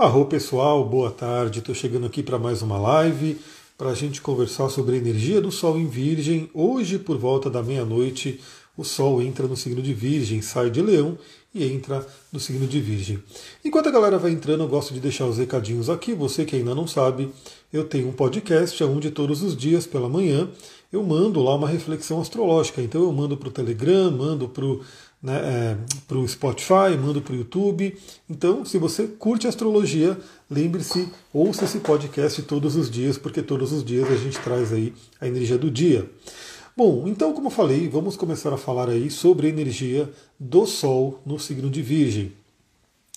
Arro pessoal, boa tarde. Estou chegando aqui para mais uma live para a gente conversar sobre a energia do Sol em Virgem. Hoje, por volta da meia-noite, o Sol entra no signo de Virgem, sai de Leão e entra no signo de Virgem. Enquanto a galera vai entrando, eu gosto de deixar os recadinhos aqui. Você que ainda não sabe, eu tenho um podcast onde todos os dias pela manhã eu mando lá uma reflexão astrológica. Então eu mando para o Telegram, mando para o né, é, para o Spotify, mando para o YouTube. Então, se você curte astrologia, lembre-se, ouça esse podcast todos os dias, porque todos os dias a gente traz aí a energia do dia. Bom, então, como eu falei, vamos começar a falar aí sobre a energia do Sol no signo de Virgem.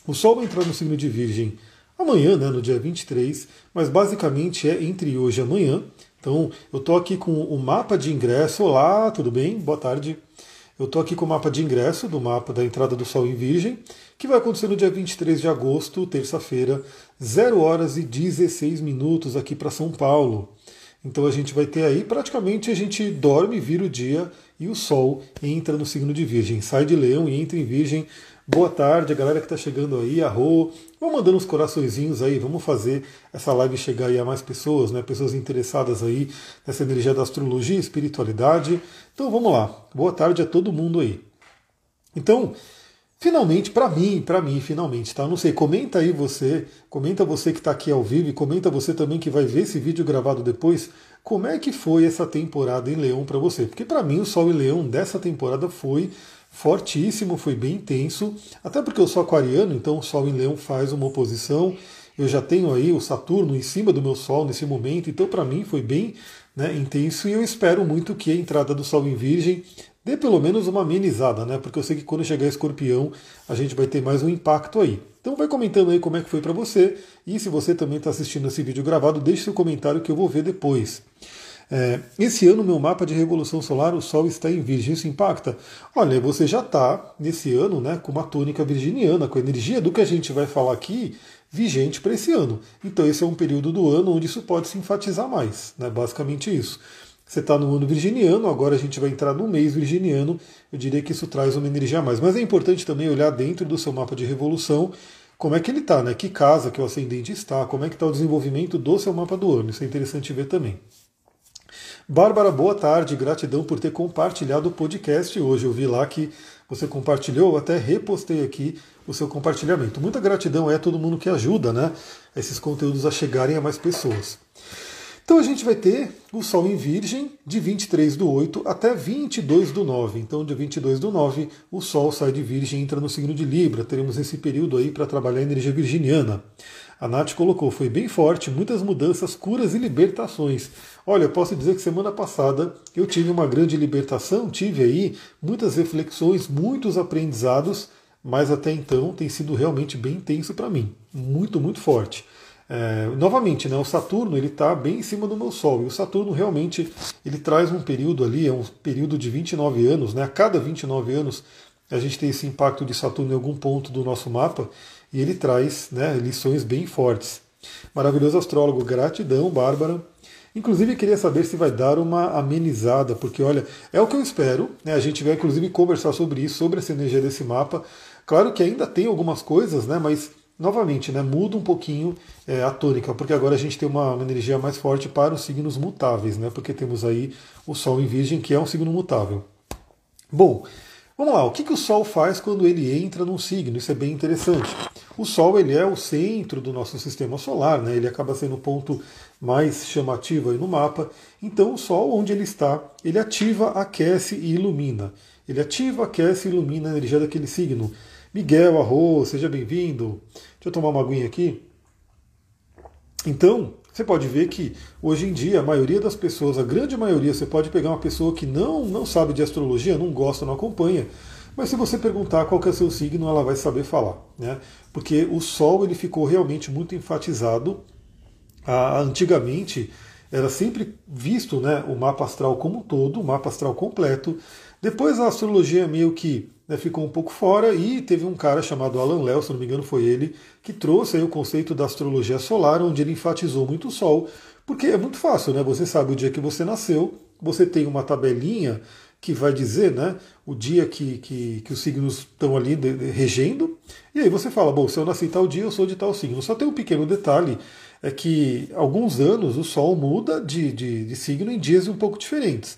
O Sol vai entrar no signo de Virgem amanhã, né, no dia 23, mas basicamente é entre hoje e amanhã. Então, eu estou aqui com o mapa de ingresso. Olá, tudo bem? Boa tarde. Eu estou aqui com o mapa de ingresso do mapa da entrada do Sol em Virgem, que vai acontecer no dia 23 de agosto, terça-feira, 0 horas e 16 minutos aqui para São Paulo. Então a gente vai ter aí, praticamente a gente dorme, vira o dia e o Sol entra no signo de Virgem, sai de Leão e entra em Virgem Boa tarde, a galera que está chegando aí, arro. Vamos mandando uns coraçõezinhos aí, vamos fazer essa live chegar aí a mais pessoas, né? Pessoas interessadas aí nessa energia da astrologia e espiritualidade. Então vamos lá. Boa tarde a todo mundo aí. Então, finalmente, para mim, para mim, finalmente, tá? Não sei, comenta aí você, comenta você que está aqui ao vivo e comenta você também que vai ver esse vídeo gravado depois, como é que foi essa temporada em Leão para você? Porque para mim o Sol em Leão dessa temporada foi fortíssimo, foi bem intenso, até porque eu sou aquariano, então o Sol em Leão faz uma oposição. Eu já tenho aí o Saturno em cima do meu Sol nesse momento, então para mim foi bem né, intenso e eu espero muito que a entrada do Sol em Virgem dê pelo menos uma amenizada, né? Porque eu sei que quando chegar Escorpião a gente vai ter mais um impacto aí. Então vai comentando aí como é que foi para você e se você também está assistindo esse vídeo gravado, deixe seu comentário que eu vou ver depois. É, esse ano, meu mapa de revolução solar, o Sol está em Virgem. Isso impacta? Olha, você já está, nesse ano, né, com uma tônica virginiana, com a energia do que a gente vai falar aqui, vigente para esse ano. Então, esse é um período do ano onde isso pode se enfatizar mais. Né, basicamente isso. Você está no ano virginiano, agora a gente vai entrar no mês virginiano. Eu diria que isso traz uma energia a mais. Mas é importante também olhar dentro do seu mapa de revolução como é que ele está, né? Que casa que o ascendente está, como é que está o desenvolvimento do seu mapa do ano. Isso é interessante ver também. Bárbara, boa tarde, gratidão por ter compartilhado o podcast hoje. Eu vi lá que você compartilhou, até repostei aqui o seu compartilhamento. Muita gratidão é todo mundo que ajuda, né? Esses conteúdos a chegarem a mais pessoas. Então a gente vai ter o Sol em Virgem de 23 do 8 até 22 do 9. Então, de 22 do 9, o Sol sai de Virgem e entra no signo de Libra. Teremos esse período aí para trabalhar a energia virginiana. A Nath colocou, foi bem forte, muitas mudanças, curas e libertações. Olha, eu posso dizer que semana passada eu tive uma grande libertação, tive aí muitas reflexões, muitos aprendizados, mas até então tem sido realmente bem intenso para mim, muito, muito forte. É, novamente, né, o Saturno ele está bem em cima do meu Sol e o Saturno realmente ele traz um período ali, é um período de 29 anos, né, a cada 29 anos a gente tem esse impacto de Saturno em algum ponto do nosso mapa e ele traz né, lições bem fortes. Maravilhoso astrólogo, gratidão, Bárbara. Inclusive, queria saber se vai dar uma amenizada, porque olha, é o que eu espero. Né? A gente vai, inclusive, conversar sobre isso, sobre essa energia desse mapa. Claro que ainda tem algumas coisas, né? mas, novamente, né, muda um pouquinho é, a tônica, porque agora a gente tem uma, uma, energia mais forte para os signos mutáveis, né? porque temos aí o Sol em Virgem, que é um signo mutável. Bom, Vamos lá, o que, que o Sol faz quando ele entra num signo? Isso é bem interessante. O Sol ele é o centro do nosso sistema solar, né? ele acaba sendo o ponto mais chamativo aí no mapa. Então o Sol, onde ele está, ele ativa, aquece e ilumina. Ele ativa, aquece e ilumina a energia daquele signo. Miguel Arroz, seja bem-vindo. Deixa eu tomar uma aguinha aqui. Então, você pode ver que hoje em dia a maioria das pessoas, a grande maioria, você pode pegar uma pessoa que não, não sabe de astrologia, não gosta, não acompanha, mas se você perguntar qual é o seu signo, ela vai saber falar, né? Porque o Sol ele ficou realmente muito enfatizado. Ah, antigamente era sempre visto, né, o mapa astral como um todo, o mapa astral completo. Depois a astrologia meio que né, ficou um pouco fora e teve um cara chamado Alan Léo, se não me engano foi ele, que trouxe o conceito da astrologia solar, onde ele enfatizou muito o Sol, porque é muito fácil, né? Você sabe o dia que você nasceu, você tem uma tabelinha que vai dizer né, o dia que, que, que os signos estão ali de, de, regendo. E aí você fala, bom, se eu nasci tal dia, eu sou de tal signo. Só tem um pequeno detalhe, é que alguns anos o Sol muda de, de, de signo em dias um pouco diferentes.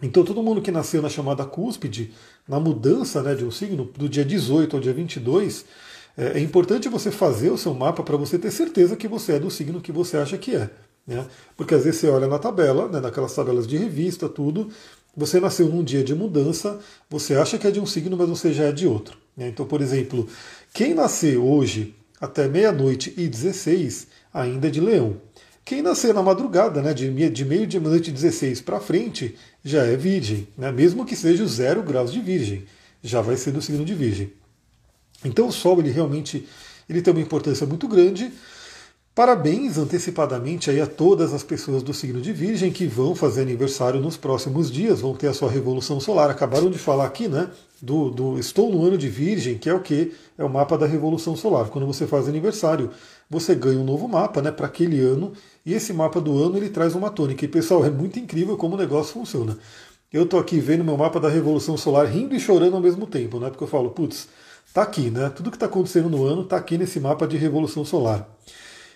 Então todo mundo que nasceu na chamada cúspide, na mudança né, de um signo, do dia 18 ao dia 22, é, é importante você fazer o seu mapa para você ter certeza que você é do signo que você acha que é. Né? Porque às vezes você olha na tabela, né, naquelas tabelas de revista, tudo, você nasceu num dia de mudança, você acha que é de um signo, mas você já é de outro. Né? Então, por exemplo, quem nasceu hoje até meia-noite e 16 ainda é de leão. Quem nascer na madrugada, né, de, de meio de noite 16 para frente, já é virgem, né, mesmo que seja zero graus de virgem, já vai ser do signo de virgem. Então o Sol ele realmente ele tem uma importância muito grande. Parabéns antecipadamente aí a todas as pessoas do signo de Virgem que vão fazer aniversário nos próximos dias, vão ter a sua revolução solar. Acabaram de falar aqui, né? Do, do Estou no ano de Virgem, que é o que? É o mapa da revolução solar. Quando você faz aniversário, você ganha um novo mapa, né? Para aquele ano. E esse mapa do ano ele traz uma tônica. E pessoal, é muito incrível como o negócio funciona. Eu tô aqui vendo meu mapa da revolução solar rindo e chorando ao mesmo tempo, né? Porque eu falo, putz, Está aqui, né? Tudo que está acontecendo no ano está aqui nesse mapa de revolução solar.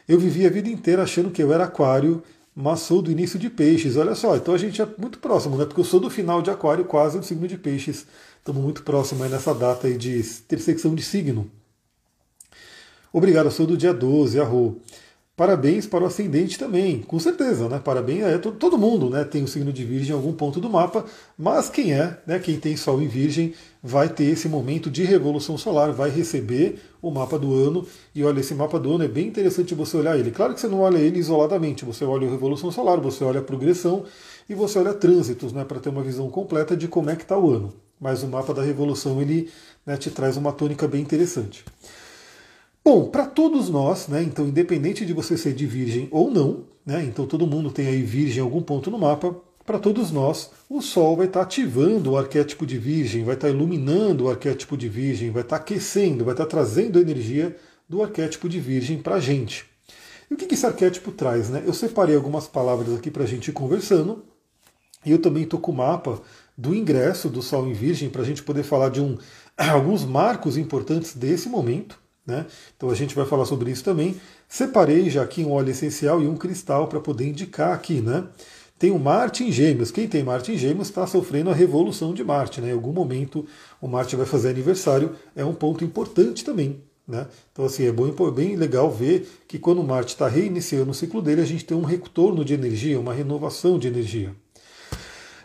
Eu vivi a vida inteira achando que eu era aquário, mas sou do início de peixes. Olha só, então a gente é muito próximo, né? Porque eu sou do final de aquário, quase no signo de peixes. Estamos muito próximos aí nessa data aí de intersecção de signo. Obrigado, eu sou do dia 12, arro. Parabéns para o ascendente também, com certeza, né? Parabéns a todo, todo mundo, né? Tem o signo de Virgem em algum ponto do mapa, mas quem é, né? Quem tem Sol em Virgem vai ter esse momento de revolução solar, vai receber o mapa do ano. E olha, esse mapa do ano é bem interessante você olhar ele. Claro que você não olha ele isoladamente, você olha a revolução solar, você olha a progressão e você olha trânsitos, né? Para ter uma visão completa de como é que está o ano. Mas o mapa da revolução ele né, te traz uma tônica bem interessante. Bom, para todos nós, né, então independente de você ser de virgem ou não, né, então todo mundo tem aí virgem em algum ponto no mapa, para todos nós, o Sol vai estar tá ativando o arquétipo de virgem, vai estar tá iluminando o arquétipo de virgem, vai estar tá aquecendo, vai estar tá trazendo a energia do arquétipo de virgem para a gente. E o que, que esse arquétipo traz? Né? Eu separei algumas palavras aqui para a gente ir conversando, e eu também estou com o mapa do ingresso do Sol em Virgem para a gente poder falar de um, alguns marcos importantes desse momento. Né? Então a gente vai falar sobre isso também. Separei já aqui um óleo essencial e um cristal para poder indicar aqui. Né? Tem o Marte em Gêmeos. Quem tem Marte em Gêmeos está sofrendo a revolução de Marte. Né? Em algum momento o Marte vai fazer aniversário. É um ponto importante também. Né? Então, assim, é bom, bem legal ver que quando o Marte está reiniciando o ciclo dele, a gente tem um retorno de energia, uma renovação de energia.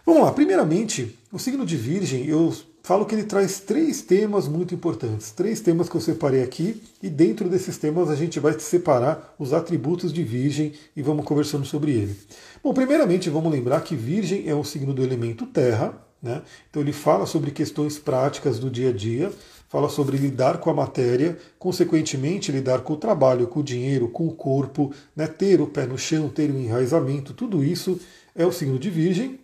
Vamos lá, primeiramente, o signo de Virgem, eu falo que ele traz três temas muito importantes. Três temas que eu separei aqui, e dentro desses temas a gente vai separar os atributos de Virgem e vamos conversando sobre ele. Bom, primeiramente vamos lembrar que Virgem é um signo do elemento Terra, né? então ele fala sobre questões práticas do dia a dia, fala sobre lidar com a matéria, consequentemente lidar com o trabalho, com o dinheiro, com o corpo, né? ter o pé no chão, ter um enraizamento, tudo isso é o signo de Virgem.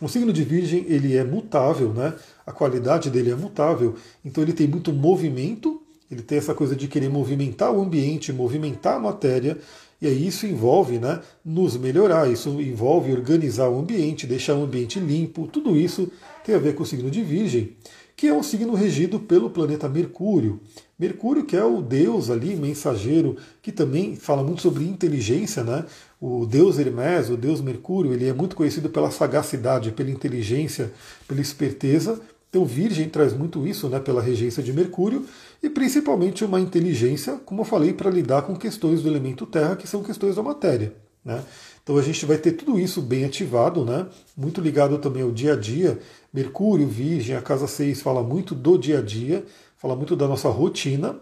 O signo de Virgem ele é mutável, né? A qualidade dele é mutável, então ele tem muito movimento, ele tem essa coisa de querer movimentar o ambiente, movimentar a matéria, e aí isso envolve, né, nos melhorar, isso envolve organizar o ambiente, deixar o ambiente limpo, tudo isso tem a ver com o signo de Virgem, que é um signo regido pelo planeta Mercúrio. Mercúrio, que é o deus ali, mensageiro, que também fala muito sobre inteligência, né? O deus Hermes, o deus Mercúrio, ele é muito conhecido pela sagacidade, pela inteligência, pela esperteza. Então, Virgem traz muito isso né, pela regência de Mercúrio e principalmente uma inteligência, como eu falei, para lidar com questões do elemento Terra, que são questões da matéria. Né? Então, a gente vai ter tudo isso bem ativado, né? muito ligado também ao dia a dia. Mercúrio, Virgem, a casa 6 fala muito do dia a dia, fala muito da nossa rotina.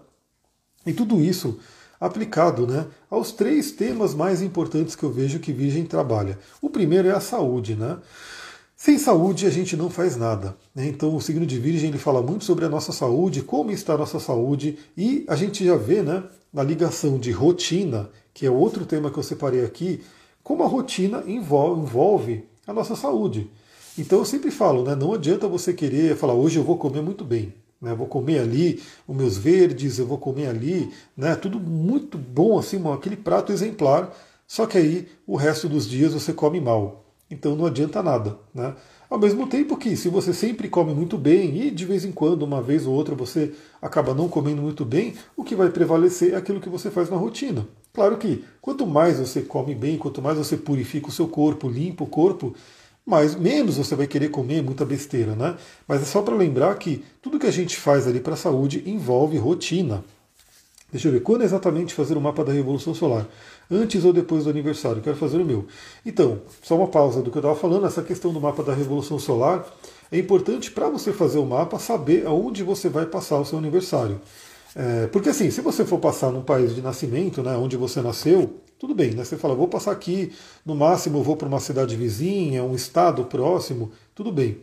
E tudo isso aplicado né, aos três temas mais importantes que eu vejo que Virgem trabalha. O primeiro é a saúde. Né? Sem saúde a gente não faz nada. Né? Então o signo de Virgem ele fala muito sobre a nossa saúde, como está a nossa saúde, e a gente já vê né, na ligação de rotina, que é outro tema que eu separei aqui, como a rotina envolve, a nossa saúde. Então eu sempre falo, né, não adianta você querer falar hoje eu vou comer muito bem. Né, vou comer ali os meus verdes, eu vou comer ali, né, tudo muito bom, assim, aquele prato exemplar, só que aí o resto dos dias você come mal. Então não adianta nada. Né? Ao mesmo tempo que, se você sempre come muito bem e de vez em quando, uma vez ou outra, você acaba não comendo muito bem, o que vai prevalecer é aquilo que você faz na rotina. Claro que quanto mais você come bem, quanto mais você purifica o seu corpo, limpa o corpo, mais menos você vai querer comer muita besteira, né? Mas é só para lembrar que tudo que a gente faz ali para a saúde envolve rotina. Deixa eu ver, quando exatamente fazer o mapa da Revolução Solar? Antes ou depois do aniversário? Quero fazer o meu. Então, só uma pausa do que eu estava falando, essa questão do mapa da Revolução Solar é importante para você fazer o mapa saber aonde você vai passar o seu aniversário. É, porque assim, se você for passar num país de nascimento, né, onde você nasceu, tudo bem, né? Você fala, vou passar aqui, no máximo vou para uma cidade vizinha, um estado próximo, tudo bem.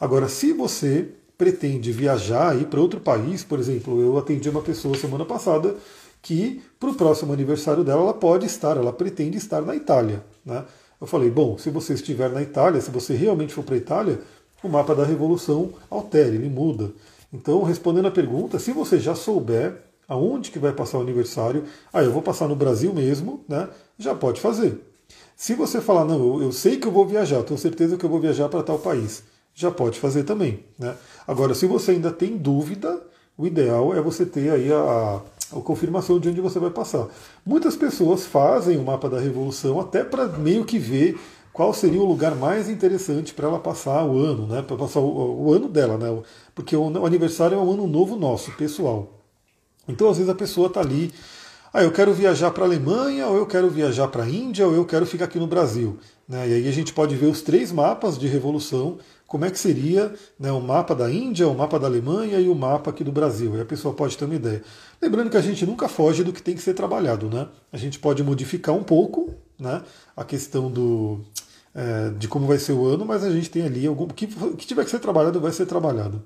Agora, se você pretende viajar, ir para outro país, por exemplo, eu atendi uma pessoa semana passada que para o próximo aniversário dela ela pode estar, ela pretende estar na Itália. Né? Eu falei, bom, se você estiver na Itália, se você realmente for para a Itália, o mapa da revolução altere, ele muda. Então, respondendo a pergunta, se você já souber aonde que vai passar o aniversário, ah, eu vou passar no Brasil mesmo, né? Já pode fazer. Se você falar, não, eu, eu sei que eu vou viajar, tenho certeza que eu vou viajar para tal país, já pode fazer também. Né? Agora, se você ainda tem dúvida, o ideal é você ter aí a, a confirmação de onde você vai passar. Muitas pessoas fazem o mapa da revolução até para meio que ver qual seria o lugar mais interessante para ela passar o ano, né? Para passar o, o, ano dela, né? Porque o, o, aniversário é um ano novo nosso, pessoal. Então, às vezes a pessoa está ali, ah, eu quero viajar para a Alemanha, ou eu quero viajar para a Índia, ou eu quero ficar aqui no Brasil. Né? E aí a gente pode ver os três mapas de revolução como é que seria né, o mapa da Índia, o mapa da Alemanha e o mapa aqui do Brasil. E a pessoa pode ter uma ideia. Lembrando que a gente nunca foge do que tem que ser trabalhado. Né? A gente pode modificar um pouco né, a questão do, é, de como vai ser o ano, mas a gente tem ali algum. que, que tiver que ser trabalhado, vai ser trabalhado.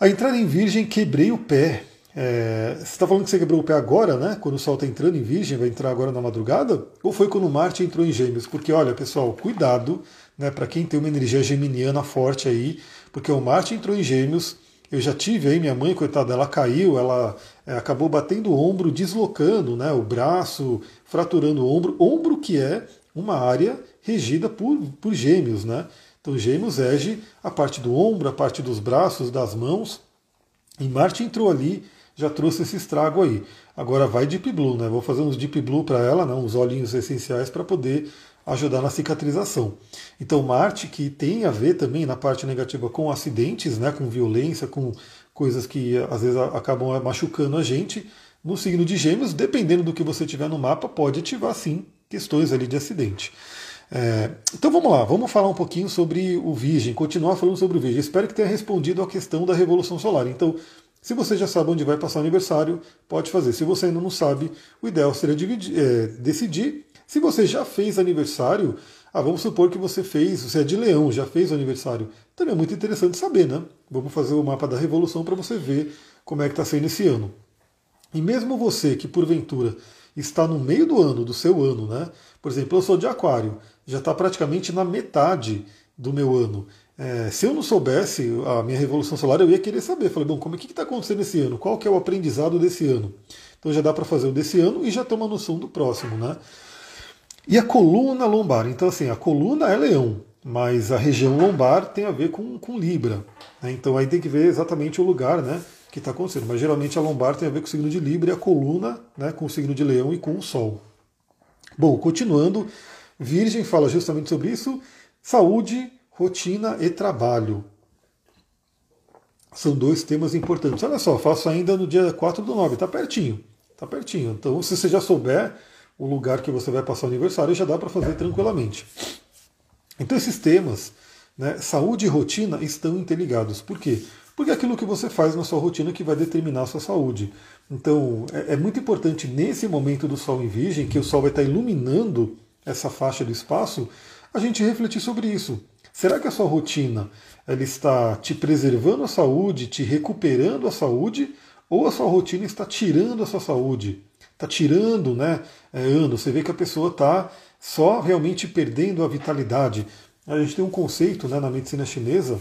A entrada em Virgem, quebrei o pé. É, você está falando que você quebrou o pé agora, né? Quando o Sol está entrando em Virgem, vai entrar agora na madrugada? Ou foi quando Marte entrou em Gêmeos? Porque, olha, pessoal, cuidado né, para quem tem uma energia geminiana forte aí, porque o Marte entrou em Gêmeos. Eu já tive aí, minha mãe, coitada, ela caiu, ela é, acabou batendo o ombro, deslocando né, o braço, fraturando o ombro. Ombro que é uma área regida por, por gêmeos, né? Então, gêmeos rege a parte do ombro, a parte dos braços, das mãos. E Marte entrou ali, já trouxe esse estrago aí. Agora vai Deep Blue, né? Vou fazer uns Deep Blue para ela, né? uns olhinhos essenciais para poder ajudar na cicatrização. Então Marte, que tem a ver também na parte negativa com acidentes, né, com violência, com coisas que às vezes acabam machucando a gente, no signo de Gêmeos, dependendo do que você tiver no mapa, pode ativar sim questões ali de acidente. É, então vamos lá, vamos falar um pouquinho sobre o Virgem, continuar falando sobre o Virgem. Espero que tenha respondido a questão da Revolução Solar. Então, se você já sabe onde vai passar o aniversário, pode fazer. Se você ainda não sabe, o ideal seria dividir, é, decidir se você já fez aniversário, ah, vamos supor que você fez, você é de leão, já fez o aniversário. Também é muito interessante saber, né? Vamos fazer o mapa da revolução para você ver como é que está sendo esse ano. E mesmo você que porventura está no meio do ano, do seu ano, né? Por exemplo, eu sou de aquário, já está praticamente na metade do meu ano. É, se eu não soubesse a minha revolução solar, eu ia querer saber. Falei, bom, como é que está acontecendo esse ano? Qual que é o aprendizado desse ano? Então já dá para fazer o desse ano e já ter uma noção do próximo, né? E a coluna lombar. Então, assim, a coluna é leão, mas a região lombar tem a ver com, com Libra. Né? Então aí tem que ver exatamente o lugar né, que está acontecendo. Mas geralmente a lombar tem a ver com o signo de Libra e a coluna né, com o signo de leão e com o Sol. Bom, continuando, Virgem fala justamente sobre isso: saúde, rotina e trabalho. São dois temas importantes. Olha só, faço ainda no dia 4 do 9, está pertinho. Está pertinho. Então, se você já souber, o lugar que você vai passar o aniversário já dá para fazer tranquilamente. Então esses temas, né, saúde e rotina, estão interligados. Por quê? Porque é aquilo que você faz na sua rotina que vai determinar a sua saúde. Então é, é muito importante nesse momento do Sol em Virgem, que o Sol vai estar iluminando essa faixa do espaço, a gente refletir sobre isso. Será que a sua rotina ela está te preservando a saúde, te recuperando a saúde, ou a sua rotina está tirando a sua saúde? está tirando né, é, anos. Você vê que a pessoa está só realmente perdendo a vitalidade. A gente tem um conceito né, na medicina chinesa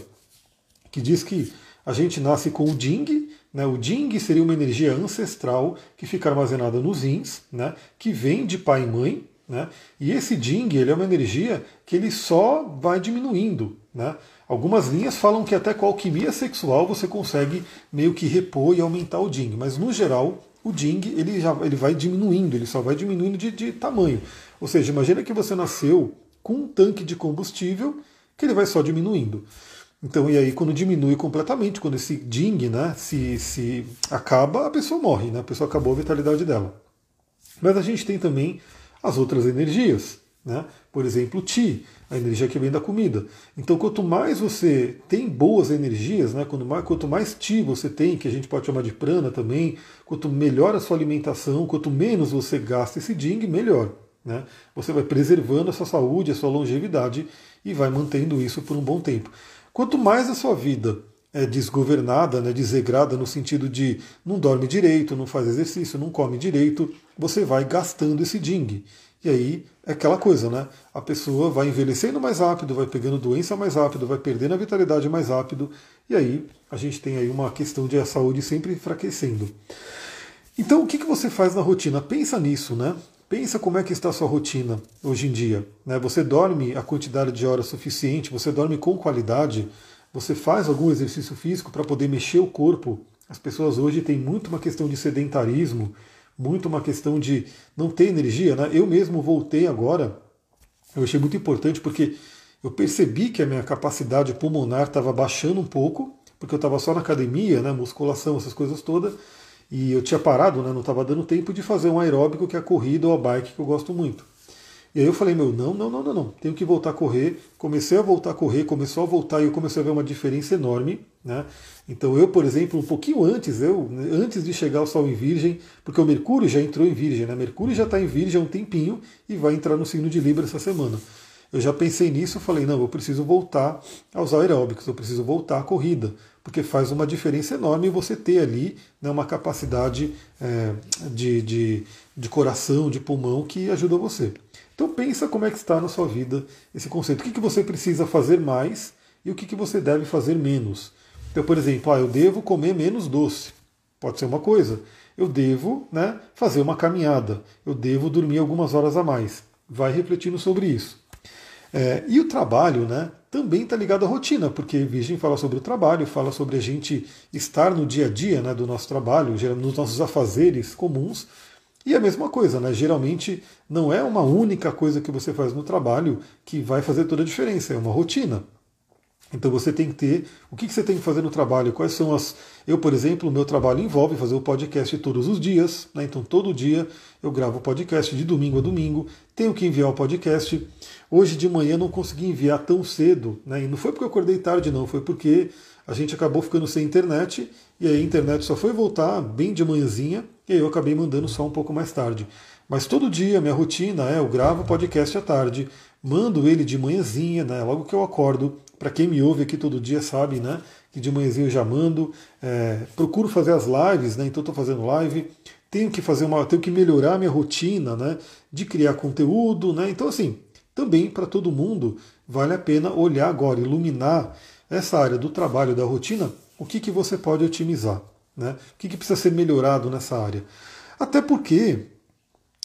que diz que a gente nasce com o Jing, né, o Jing seria uma energia ancestral que fica armazenada nos rins, né, que vem de pai e mãe, né, e esse Jing ele é uma energia que ele só vai diminuindo. Né? Algumas linhas falam que até com alquimia sexual você consegue meio que repor e aumentar o Jing, mas no geral o Jing ele já ele vai diminuindo, ele só vai diminuindo de, de tamanho. Ou seja, imagina que você nasceu com um tanque de combustível que ele vai só diminuindo. Então, e aí quando diminui completamente, quando esse ding né, se, se acaba, a pessoa morre, né, a pessoa acabou a vitalidade dela. Mas a gente tem também as outras energias, né? por exemplo, o Ti, a energia que vem da comida. Então, quanto mais você tem boas energias, né, quanto, mais, quanto mais Ti você tem, que a gente pode chamar de prana também, quanto melhor a sua alimentação, quanto menos você gasta esse ding, melhor. Né? Você vai preservando a sua saúde, a sua longevidade e vai mantendo isso por um bom tempo. Quanto mais a sua vida é desgovernada, né, no sentido de não dorme direito, não faz exercício, não come direito, você vai gastando esse ding. E aí é aquela coisa, né? A pessoa vai envelhecendo mais rápido, vai pegando doença mais rápido, vai perdendo a vitalidade mais rápido, e aí a gente tem aí uma questão de a saúde sempre enfraquecendo. Então o que, que você faz na rotina? Pensa nisso, né? Pensa como é que está a sua rotina hoje em dia. Né? Você dorme a quantidade de horas suficiente, você dorme com qualidade, você faz algum exercício físico para poder mexer o corpo. As pessoas hoje têm muito uma questão de sedentarismo, muito uma questão de não ter energia. Né? Eu mesmo voltei agora, eu achei muito importante porque eu percebi que a minha capacidade pulmonar estava baixando um pouco, porque eu estava só na academia, né, musculação, essas coisas todas, e eu tinha parado, né, não estava dando tempo de fazer um aeróbico que é a corrida ou a bike, que eu gosto muito. E aí eu falei, meu, não, não, não, não, não, tenho que voltar a correr. Comecei a voltar a correr, começou a voltar e eu comecei a ver uma diferença enorme. Né? Então eu, por exemplo, um pouquinho antes, eu antes de chegar ao Sol em Virgem, porque o Mercúrio já entrou em Virgem, né? Mercúrio já está em Virgem há um tempinho e vai entrar no signo de Libra essa semana. Eu já pensei nisso, falei, não, eu preciso voltar aos aeróbicos, eu preciso voltar à corrida, porque faz uma diferença enorme você ter ali né, uma capacidade é, de, de, de coração, de pulmão que ajuda você. Então pensa como é que está na sua vida esse conceito. O que, que você precisa fazer mais e o que, que você deve fazer menos. Então, por exemplo, ah, eu devo comer menos doce. Pode ser uma coisa. Eu devo né, fazer uma caminhada. Eu devo dormir algumas horas a mais. Vai refletindo sobre isso. É, e o trabalho né, também está ligado à rotina, porque Virgem fala sobre o trabalho, fala sobre a gente estar no dia a dia né, do nosso trabalho, nos nossos afazeres comuns, e a mesma coisa, né? Geralmente não é uma única coisa que você faz no trabalho que vai fazer toda a diferença, é uma rotina. Então você tem que ter o que você tem que fazer no trabalho, quais são as. Eu, por exemplo, o meu trabalho envolve fazer o podcast todos os dias, né? então todo dia eu gravo o podcast de domingo a domingo, tenho que enviar o podcast. Hoje de manhã não consegui enviar tão cedo, né? e não foi porque eu acordei tarde, não, foi porque a gente acabou ficando sem internet e aí a internet só foi voltar bem de manhãzinha e eu acabei mandando só um pouco mais tarde. Mas todo dia, minha rotina é, eu gravo o podcast à tarde, mando ele de manhãzinha, né, logo que eu acordo. Para quem me ouve aqui todo dia sabe, né, que de manhãzinha eu já mando. É, procuro fazer as lives, né, então estou fazendo live. Tenho que fazer uma, tenho que melhorar minha rotina, né, de criar conteúdo, né. Então assim, também para todo mundo vale a pena olhar agora, iluminar essa área do trabalho, da rotina, o que, que você pode otimizar, né? o que, que precisa ser melhorado nessa área. Até porque,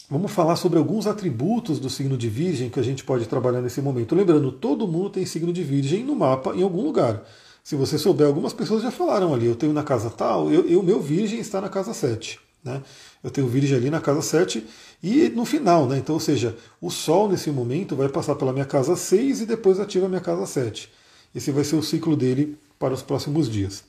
vamos falar sobre alguns atributos do signo de Virgem que a gente pode trabalhar nesse momento. Lembrando, todo mundo tem signo de Virgem no mapa em algum lugar. Se você souber, algumas pessoas já falaram ali, eu tenho na casa tal, eu, eu meu Virgem está na casa 7. Né? Eu tenho Virgem ali na casa 7 e no final, né? Então, ou seja, o Sol nesse momento vai passar pela minha casa 6 e depois ativa a minha casa 7. Esse vai ser o ciclo dele para os próximos dias.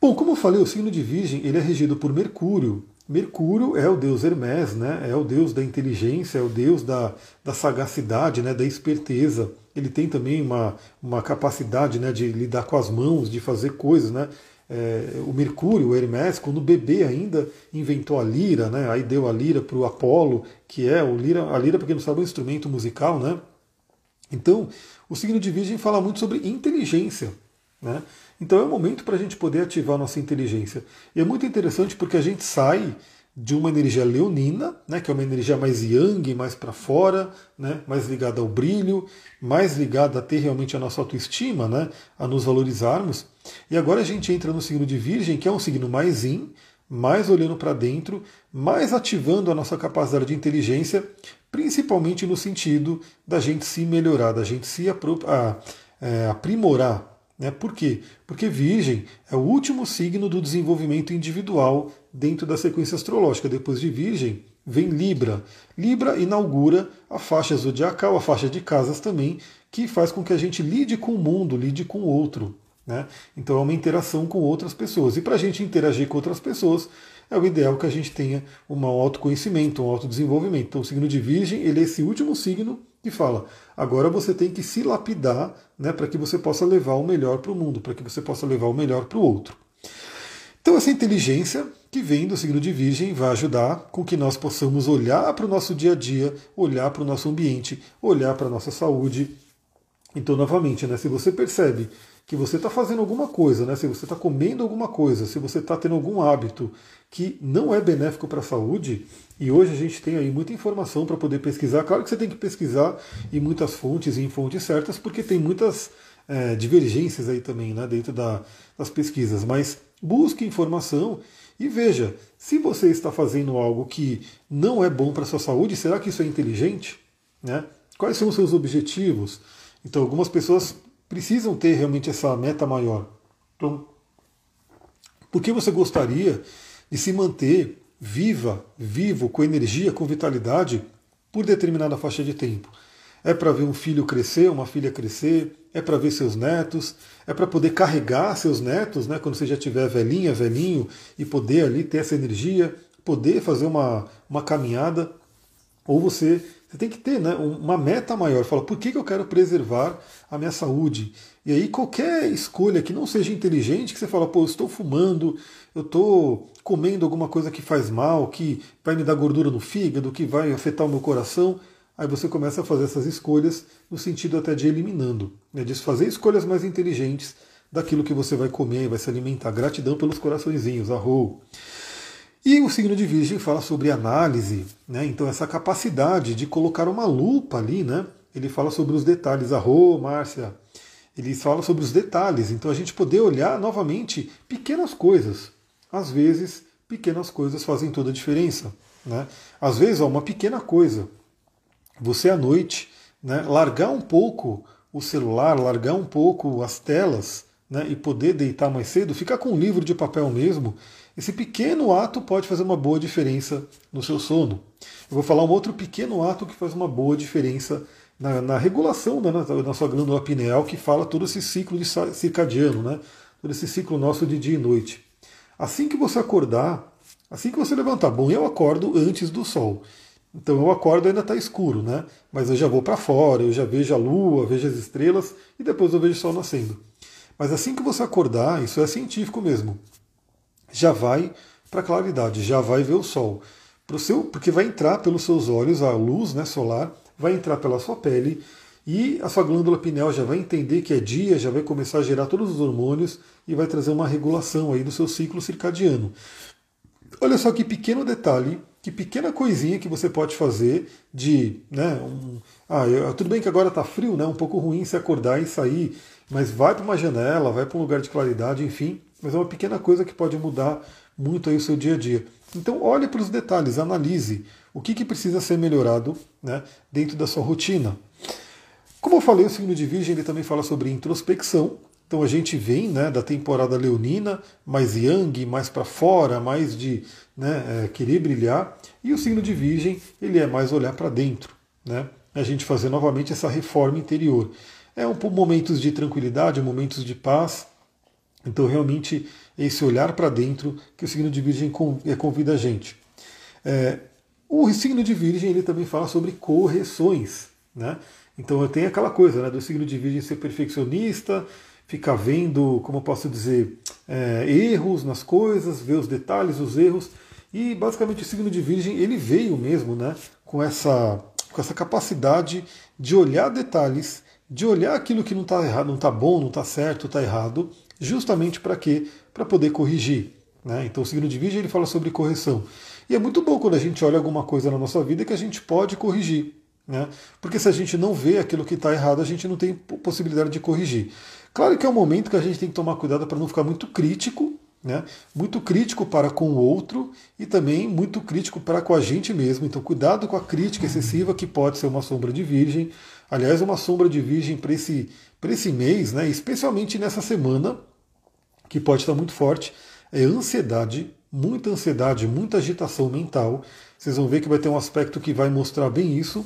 Bom, como eu falei, o signo de Virgem ele é regido por Mercúrio. Mercúrio é o deus Hermes, né? é o deus da inteligência, é o deus da, da sagacidade, né? da esperteza. Ele tem também uma, uma capacidade né? de lidar com as mãos, de fazer coisas. Né? É, o Mercúrio, o Hermes, quando bebê ainda, inventou a lira, né? aí deu a lira para o Apolo, que é o lira, a lira, para quem não sabe, um instrumento musical. Né? Então, o signo de Virgem fala muito sobre inteligência. Né? Então é o momento para a gente poder ativar nossa inteligência. E é muito interessante porque a gente sai de uma energia leonina, né, que é uma energia mais yang, mais para fora, né, mais ligada ao brilho, mais ligada a ter realmente a nossa autoestima, né, a nos valorizarmos. E agora a gente entra no signo de Virgem, que é um signo mais yin, mais olhando para dentro, mais ativando a nossa capacidade de inteligência, principalmente no sentido da gente se melhorar, da gente se é, aprimorar. Né? Por quê? Porque Virgem é o último signo do desenvolvimento individual dentro da sequência astrológica. Depois de Virgem, vem Libra. Libra inaugura a faixa zodiacal, a faixa de casas também, que faz com que a gente lide com o mundo, lide com o outro. Né? Então é uma interação com outras pessoas. E para a gente interagir com outras pessoas, é o ideal que a gente tenha um autoconhecimento, um autodesenvolvimento. Então o signo de Virgem ele é esse último signo que fala, agora você tem que se lapidar né, para que você possa levar o melhor para o mundo, para que você possa levar o melhor para o outro. Então essa inteligência que vem do signo de Virgem vai ajudar com que nós possamos olhar para o nosso dia a dia, olhar para o nosso ambiente, olhar para a nossa saúde. Então, novamente, né, se você percebe que você está fazendo alguma coisa, né, se você está comendo alguma coisa, se você está tendo algum hábito que não é benéfico para a saúde, e hoje a gente tem aí muita informação para poder pesquisar. Claro que você tem que pesquisar em muitas fontes e em fontes certas, porque tem muitas é, divergências aí também né, dentro da, das pesquisas. Mas busque informação e veja, se você está fazendo algo que não é bom para a sua saúde, será que isso é inteligente? Né? Quais são os seus objetivos? Então, algumas pessoas precisam ter realmente essa meta maior. Então, por que você gostaria de se manter viva, vivo, com energia, com vitalidade por determinada faixa de tempo? É para ver um filho crescer, uma filha crescer, é para ver seus netos, é para poder carregar seus netos, né, quando você já tiver velhinha, velhinho, e poder ali ter essa energia, poder fazer uma, uma caminhada, ou você, você tem que ter né, uma meta maior, fala, por que, que eu quero preservar a minha saúde? E aí qualquer escolha que não seja inteligente, que você fala, pô, eu estou fumando, eu estou comendo alguma coisa que faz mal, que vai me dar gordura no fígado, que vai afetar o meu coração, aí você começa a fazer essas escolhas no sentido até de eliminando, né, de fazer escolhas mais inteligentes daquilo que você vai comer e vai se alimentar. Gratidão pelos coraçõezinhos, arro. E o signo de Virgem fala sobre análise, né? então essa capacidade de colocar uma lupa ali, né? ele fala sobre os detalhes, arro, Márcia, ele fala sobre os detalhes, então a gente poder olhar novamente pequenas coisas. Às vezes, pequenas coisas fazem toda a diferença. Né? Às vezes, ó, uma pequena coisa, você à noite, né, largar um pouco o celular, largar um pouco as telas né, e poder deitar mais cedo, ficar com um livro de papel mesmo, esse pequeno ato pode fazer uma boa diferença no seu sono. Eu vou falar um outro pequeno ato que faz uma boa diferença na, na regulação da, da, sua glândula pineal, que fala todo esse ciclo de circadiano, né, todo esse ciclo nosso de dia e noite. Assim que você acordar, assim que você levantar, bom, eu acordo antes do sol. Então eu acordo ainda está escuro, né? Mas eu já vou para fora, eu já vejo a lua, vejo as estrelas e depois eu vejo o sol nascendo. Mas assim que você acordar, isso é científico mesmo, já vai para a claridade, já vai ver o sol. Pro seu, porque vai entrar pelos seus olhos a luz né, solar, vai entrar pela sua pele e a sua glândula pineal já vai entender que é dia, já vai começar a gerar todos os hormônios e vai trazer uma regulação aí do seu ciclo circadiano. Olha só que pequeno detalhe que pequena coisinha que você pode fazer de, né, um, ah, eu, tudo bem que agora está frio, né, um pouco ruim se acordar e sair, mas vai para uma janela, vai para um lugar de claridade, enfim, mas é uma pequena coisa que pode mudar muito aí o seu dia a dia. Então olhe para os detalhes, analise o que, que precisa ser melhorado né, dentro da sua rotina. Como eu falei, o signo de Virgem ele também fala sobre introspecção, então a gente vem né, da temporada leonina, mais yang, mais para fora, mais de né, é, querer brilhar. E o signo de Virgem ele é mais olhar para dentro, né? A gente fazer novamente essa reforma interior. É um momentos de tranquilidade, momentos de paz. Então realmente esse olhar para dentro que o signo de Virgem é, convida a gente. É, o signo de Virgem ele também fala sobre correções, né? Então eu tenho aquela coisa né, do signo de Virgem ser perfeccionista, ficar vendo, como eu posso dizer, é, erros nas coisas, ver os detalhes, os erros. E basicamente o signo de Virgem ele veio mesmo né, com, essa, com essa capacidade de olhar detalhes, de olhar aquilo que não está errado, não está bom, não está certo, está errado, justamente para quê? Para poder corrigir. Né? Então o signo de Virgem ele fala sobre correção. E é muito bom quando a gente olha alguma coisa na nossa vida que a gente pode corrigir. Né? Porque se a gente não vê aquilo que está errado, a gente não tem possibilidade de corrigir. Claro que é um momento que a gente tem que tomar cuidado para não ficar muito crítico, né? muito crítico para com o outro e também muito crítico para com a gente mesmo. Então, cuidado com a crítica excessiva, que pode ser uma sombra de virgem. Aliás, uma sombra de virgem para esse, esse mês, né? especialmente nessa semana, que pode estar muito forte, é ansiedade, muita ansiedade, muita agitação mental. Vocês vão ver que vai ter um aspecto que vai mostrar bem isso.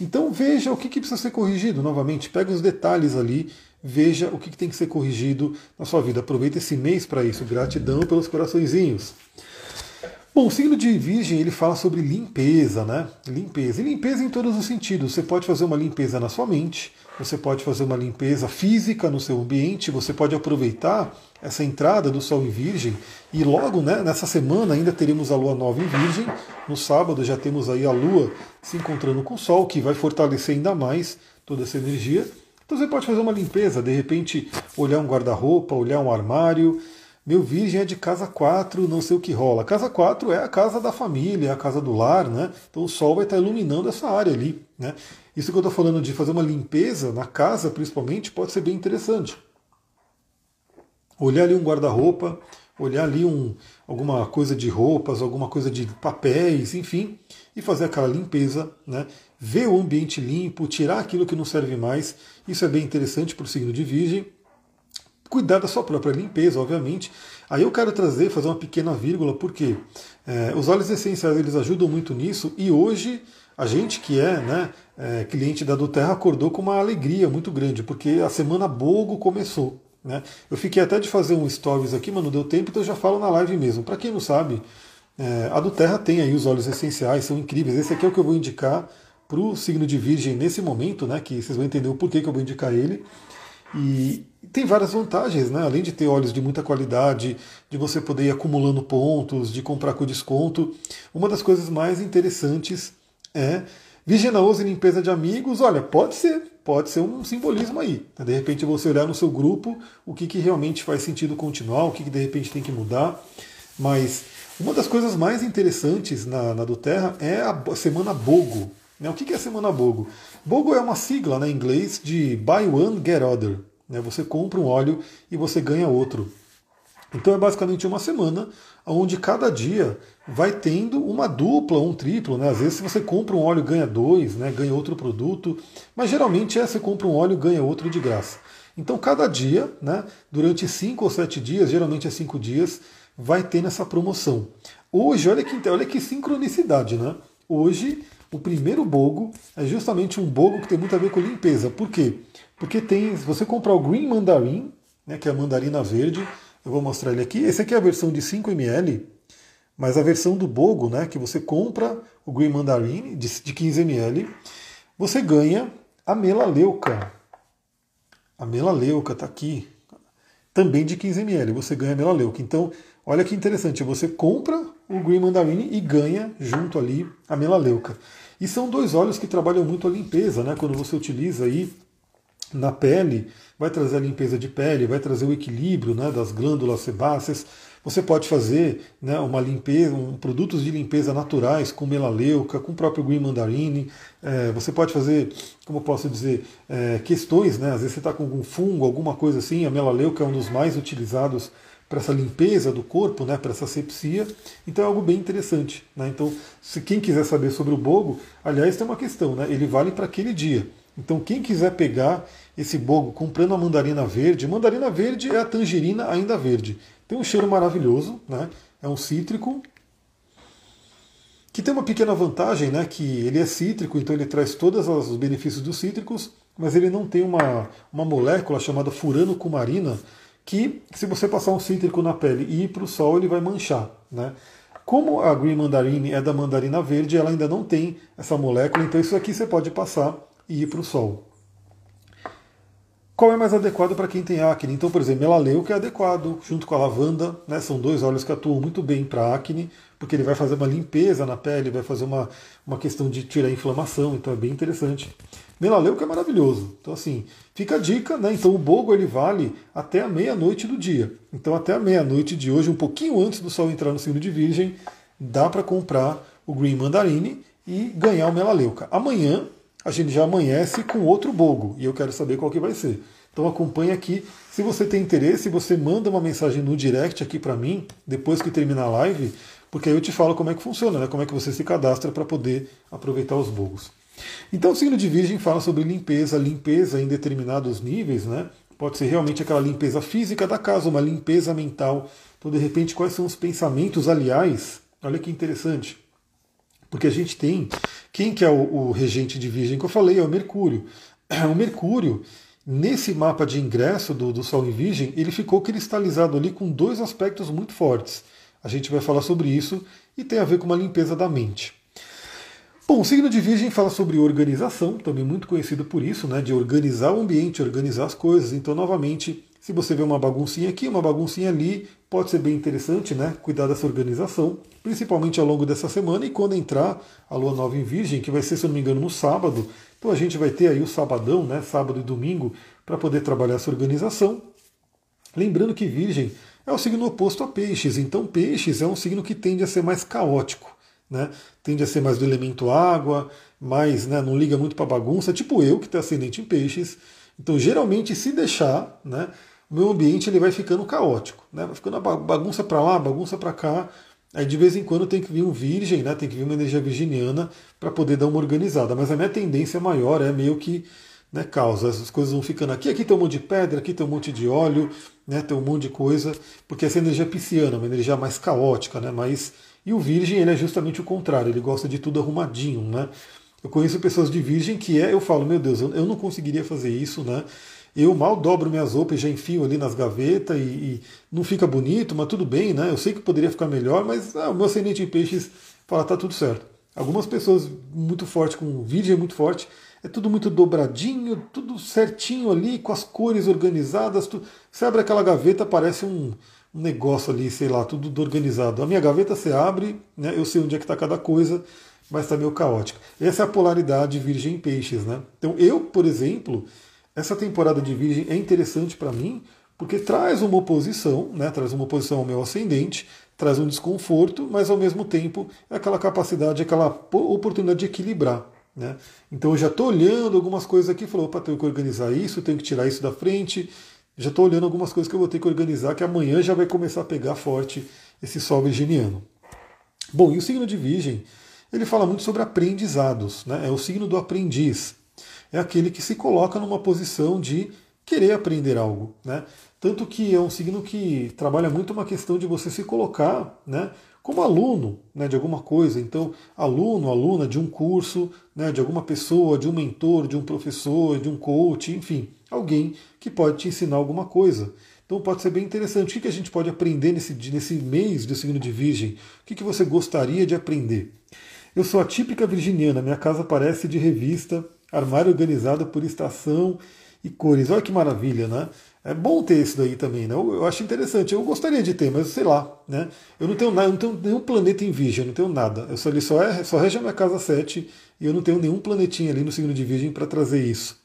Então veja o que, que precisa ser corrigido novamente, pega os detalhes ali, veja o que, que tem que ser corrigido na sua vida. Aproveita esse mês para isso. Gratidão pelos coraçõezinhos. Bom, o signo de Virgem ele fala sobre limpeza, né? Limpeza. E limpeza em todos os sentidos. Você pode fazer uma limpeza na sua mente, você pode fazer uma limpeza física no seu ambiente, você pode aproveitar essa entrada do Sol em Virgem e logo né, nessa semana ainda teremos a Lua nova em Virgem. No sábado já temos aí a Lua se encontrando com o Sol, que vai fortalecer ainda mais toda essa energia. Então você pode fazer uma limpeza, de repente olhar um guarda-roupa, olhar um armário, meu virgem é de casa 4, não sei o que rola. Casa 4 é a casa da família, a casa do lar, né? Então o sol vai estar iluminando essa área ali, né? Isso que eu estou falando de fazer uma limpeza na casa, principalmente, pode ser bem interessante. Olhar ali um guarda-roupa, olhar ali um, alguma coisa de roupas, alguma coisa de papéis, enfim, e fazer aquela limpeza, né? Ver o ambiente limpo, tirar aquilo que não serve mais. Isso é bem interessante para o signo de Virgem cuidar da sua própria limpeza, obviamente. Aí eu quero trazer, fazer uma pequena vírgula, porque é, os óleos essenciais eles ajudam muito nisso e hoje a gente que é, né, é, cliente da do Terra acordou com uma alegria muito grande, porque a semana Bogo começou. Né? Eu fiquei até de fazer um stories aqui, mas não deu tempo, então eu já falo na live mesmo. Para quem não sabe, é, a do Terra tem aí os óleos essenciais, são incríveis. Esse aqui é o que eu vou indicar para o signo de Virgem nesse momento, né, que vocês vão entender o porquê que eu vou indicar ele. E tem várias vantagens, né? Além de ter óleos de muita qualidade, de você poder ir acumulando pontos, de comprar com desconto. Uma das coisas mais interessantes é Vigenoso e limpeza de amigos, olha, pode ser, pode ser um simbolismo aí. De repente você olhar no seu grupo o que, que realmente faz sentido continuar, o que, que de repente tem que mudar. Mas uma das coisas mais interessantes na, na do Terra é a semana Bogo. Né? O que, que é a semana Bogo? Bogo é uma sigla né, em inglês de Buy One, Get Other. Né? Você compra um óleo e você ganha outro. Então é basicamente uma semana onde cada dia vai tendo uma dupla um triplo. Né? Às vezes, se você compra um óleo, ganha dois, né? ganha outro produto. Mas geralmente é você compra um óleo ganha outro de graça. Então, cada dia, né, durante cinco ou sete dias, geralmente é cinco dias, vai ter nessa promoção. Hoje, olha que, olha que sincronicidade, né? Hoje, o primeiro bogo é justamente um bogo que tem muito a ver com limpeza. Por quê? Porque tem, se você comprar o Green Mandarin, né, que é a mandarina verde, eu vou mostrar ele aqui. Esse aqui é a versão de 5 ml, mas a versão do Bogo, né, que você compra o Green Mandarin de, de 15 ml, você ganha a melaleuca. A melaleuca está aqui, também de 15 ml, você ganha a melaleuca. Então, olha que interessante, você compra o Green Mandarin e ganha junto ali a melaleuca. E são dois óleos que trabalham muito a limpeza, né? Quando você utiliza aí na pele, vai trazer a limpeza de pele, vai trazer o equilíbrio né, das glândulas sebáceas. Você pode fazer né, uma limpeza, um, produtos de limpeza naturais com melaleuca, com o próprio green mandarine. É, você pode fazer, como posso dizer, é, questões, né? Às vezes você está com algum fungo, alguma coisa assim. A melaleuca é um dos mais utilizados para essa limpeza do corpo, né, para essa sepsia. Então é algo bem interessante. Né? Então, se quem quiser saber sobre o bogo, aliás, tem uma questão, né? Ele vale para aquele dia. Então, quem quiser pegar esse bogo comprando a mandarina verde, mandarina verde é a tangerina ainda verde. Tem um cheiro maravilhoso, né? É um cítrico que tem uma pequena vantagem, né? Que ele é cítrico, então ele traz todos os benefícios dos cítricos, mas ele não tem uma, uma molécula chamada furano cumarina que, se você passar um cítrico na pele e ir para o sol, ele vai manchar, né? Como a Green Mandarine é da mandarina verde, ela ainda não tem essa molécula, então isso aqui você pode passar e ir para o sol. Qual é mais adequado para quem tem acne? Então, por exemplo, melaleuca é adequado, junto com a lavanda, né? são dois óleos que atuam muito bem para acne, porque ele vai fazer uma limpeza na pele, vai fazer uma, uma questão de tirar a inflamação, então é bem interessante. Melaleuca é maravilhoso. Então, assim, fica a dica, né? Então, o bogo ele vale até a meia-noite do dia. Então, até a meia-noite de hoje, um pouquinho antes do sol entrar no signo de Virgem, dá para comprar o Green Mandarine e ganhar o melaleuca. Amanhã a gente já amanhece com outro bogo e eu quero saber qual que vai ser. Então acompanhe aqui. Se você tem interesse, você manda uma mensagem no direct aqui para mim, depois que terminar a live, porque aí eu te falo como é que funciona, né? como é que você se cadastra para poder aproveitar os bogos. Então o signo de Virgem fala sobre limpeza, limpeza em determinados níveis, né? Pode ser realmente aquela limpeza física da casa, uma limpeza mental. Então, de repente, quais são os pensamentos? Aliás, olha que interessante. Porque a gente tem. Quem que é o, o regente de Virgem que eu falei? É o Mercúrio. O Mercúrio, nesse mapa de ingresso do, do Sol em Virgem, ele ficou cristalizado ali com dois aspectos muito fortes. A gente vai falar sobre isso e tem a ver com uma limpeza da mente. Bom, o signo de Virgem fala sobre organização, também muito conhecido por isso, né, de organizar o ambiente, organizar as coisas. Então, novamente, se você vê uma baguncinha aqui, uma baguncinha ali, pode ser bem interessante, né, cuidar dessa organização, principalmente ao longo dessa semana e quando entrar a lua nova em Virgem, que vai ser, se eu não me engano, no sábado. Então, a gente vai ter aí o sabadão, né, sábado e domingo, para poder trabalhar essa organização. Lembrando que Virgem é o signo oposto a Peixes, então Peixes é um signo que tende a ser mais caótico né? Tende a ser mais do elemento água, mais, né, não liga muito para bagunça, tipo eu que tenho ascendente em peixes. Então, geralmente, se deixar, né, o meu ambiente ele vai ficando caótico, né? Vai ficando bagunça para lá, bagunça para cá. Aí de vez em quando tem que vir um virgem, né? Tem que vir uma energia virginiana para poder dar uma organizada. Mas a minha tendência maior é meio que né, causa. As coisas vão ficando aqui, aqui tem um monte de pedra, aqui tem um monte de óleo, né, tem um monte de coisa, porque essa energia pisciana, uma energia mais caótica, né, mais e o virgem ele é justamente o contrário, ele gosta de tudo arrumadinho, né? Eu conheço pessoas de virgem que é, eu falo, meu Deus, eu não conseguiria fazer isso, né? Eu mal dobro minhas roupas e já enfio ali nas gavetas e, e, não fica bonito, mas tudo bem, né? Eu sei que poderia ficar melhor, mas ah, o meu ascendente em peixes fala, tá tudo certo. Algumas pessoas muito fortes, com virgem muito forte, é tudo muito dobradinho, tudo certinho ali, com as cores organizadas. Tu... Você abre aquela gaveta, parece um, um negócio ali, sei lá, tudo organizado. A minha gaveta você abre, né, eu sei onde é que está cada coisa, mas está meio caótica. Essa é a polaridade virgem peixes, né? Então eu, por exemplo, essa temporada de virgem é interessante para mim porque traz uma oposição, né, traz uma oposição ao meu ascendente, traz um desconforto, mas ao mesmo tempo é aquela capacidade, aquela oportunidade de equilibrar. Né? Então eu já estou olhando algumas coisas aqui, falou, opa, tenho que organizar isso, tenho que tirar isso da frente, já estou olhando algumas coisas que eu vou ter que organizar, que amanhã já vai começar a pegar forte esse sol virginiano. Bom, e o signo de Virgem, ele fala muito sobre aprendizados, né? é o signo do aprendiz. É aquele que se coloca numa posição de querer aprender algo. Né? Tanto que é um signo que trabalha muito uma questão de você se colocar né, como aluno né, de alguma coisa. Então, aluno, aluna de um curso, né, de alguma pessoa, de um mentor, de um professor, de um coach, enfim, alguém que pode te ensinar alguma coisa. Então pode ser bem interessante. O que a gente pode aprender nesse, nesse mês do signo de Virgem? O que você gostaria de aprender? Eu sou a típica virginiana, minha casa parece de revista, armário organizado por estação e cores. Olha que maravilha, né? É bom ter isso daí também, né? Eu, eu, acho interessante. Eu gostaria de ter, mas sei lá, né? Eu não tenho nada, não tenho nenhum planeta em virgem, eu não tenho nada. Eu só, ele só, é, só rege a minha casa 7 e eu não tenho nenhum planetinha ali no signo de virgem para trazer isso.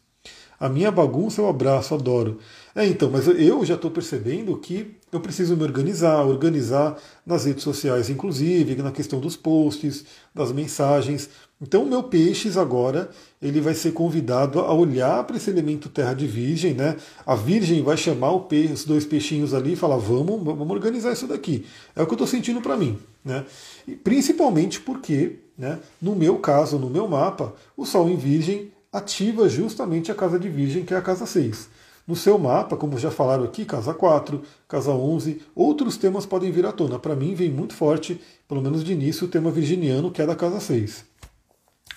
A minha bagunça eu abraço, adoro. É, então, mas eu já estou percebendo que eu preciso me organizar, organizar nas redes sociais, inclusive, na questão dos posts, das mensagens, então o meu peixes agora ele vai ser convidado a olhar para esse elemento terra de virgem, né? A virgem vai chamar peixe, os dois peixinhos ali e falar vamos, vamos organizar isso daqui. É o que eu estou sentindo para mim, né? E principalmente porque, né? No meu caso, no meu mapa, o Sol em Virgem ativa justamente a casa de Virgem, que é a casa 6. No seu mapa, como já falaram aqui, casa 4, casa 11, outros temas podem vir à tona. Para mim vem muito forte, pelo menos de início, o tema virginiano, que é da casa 6.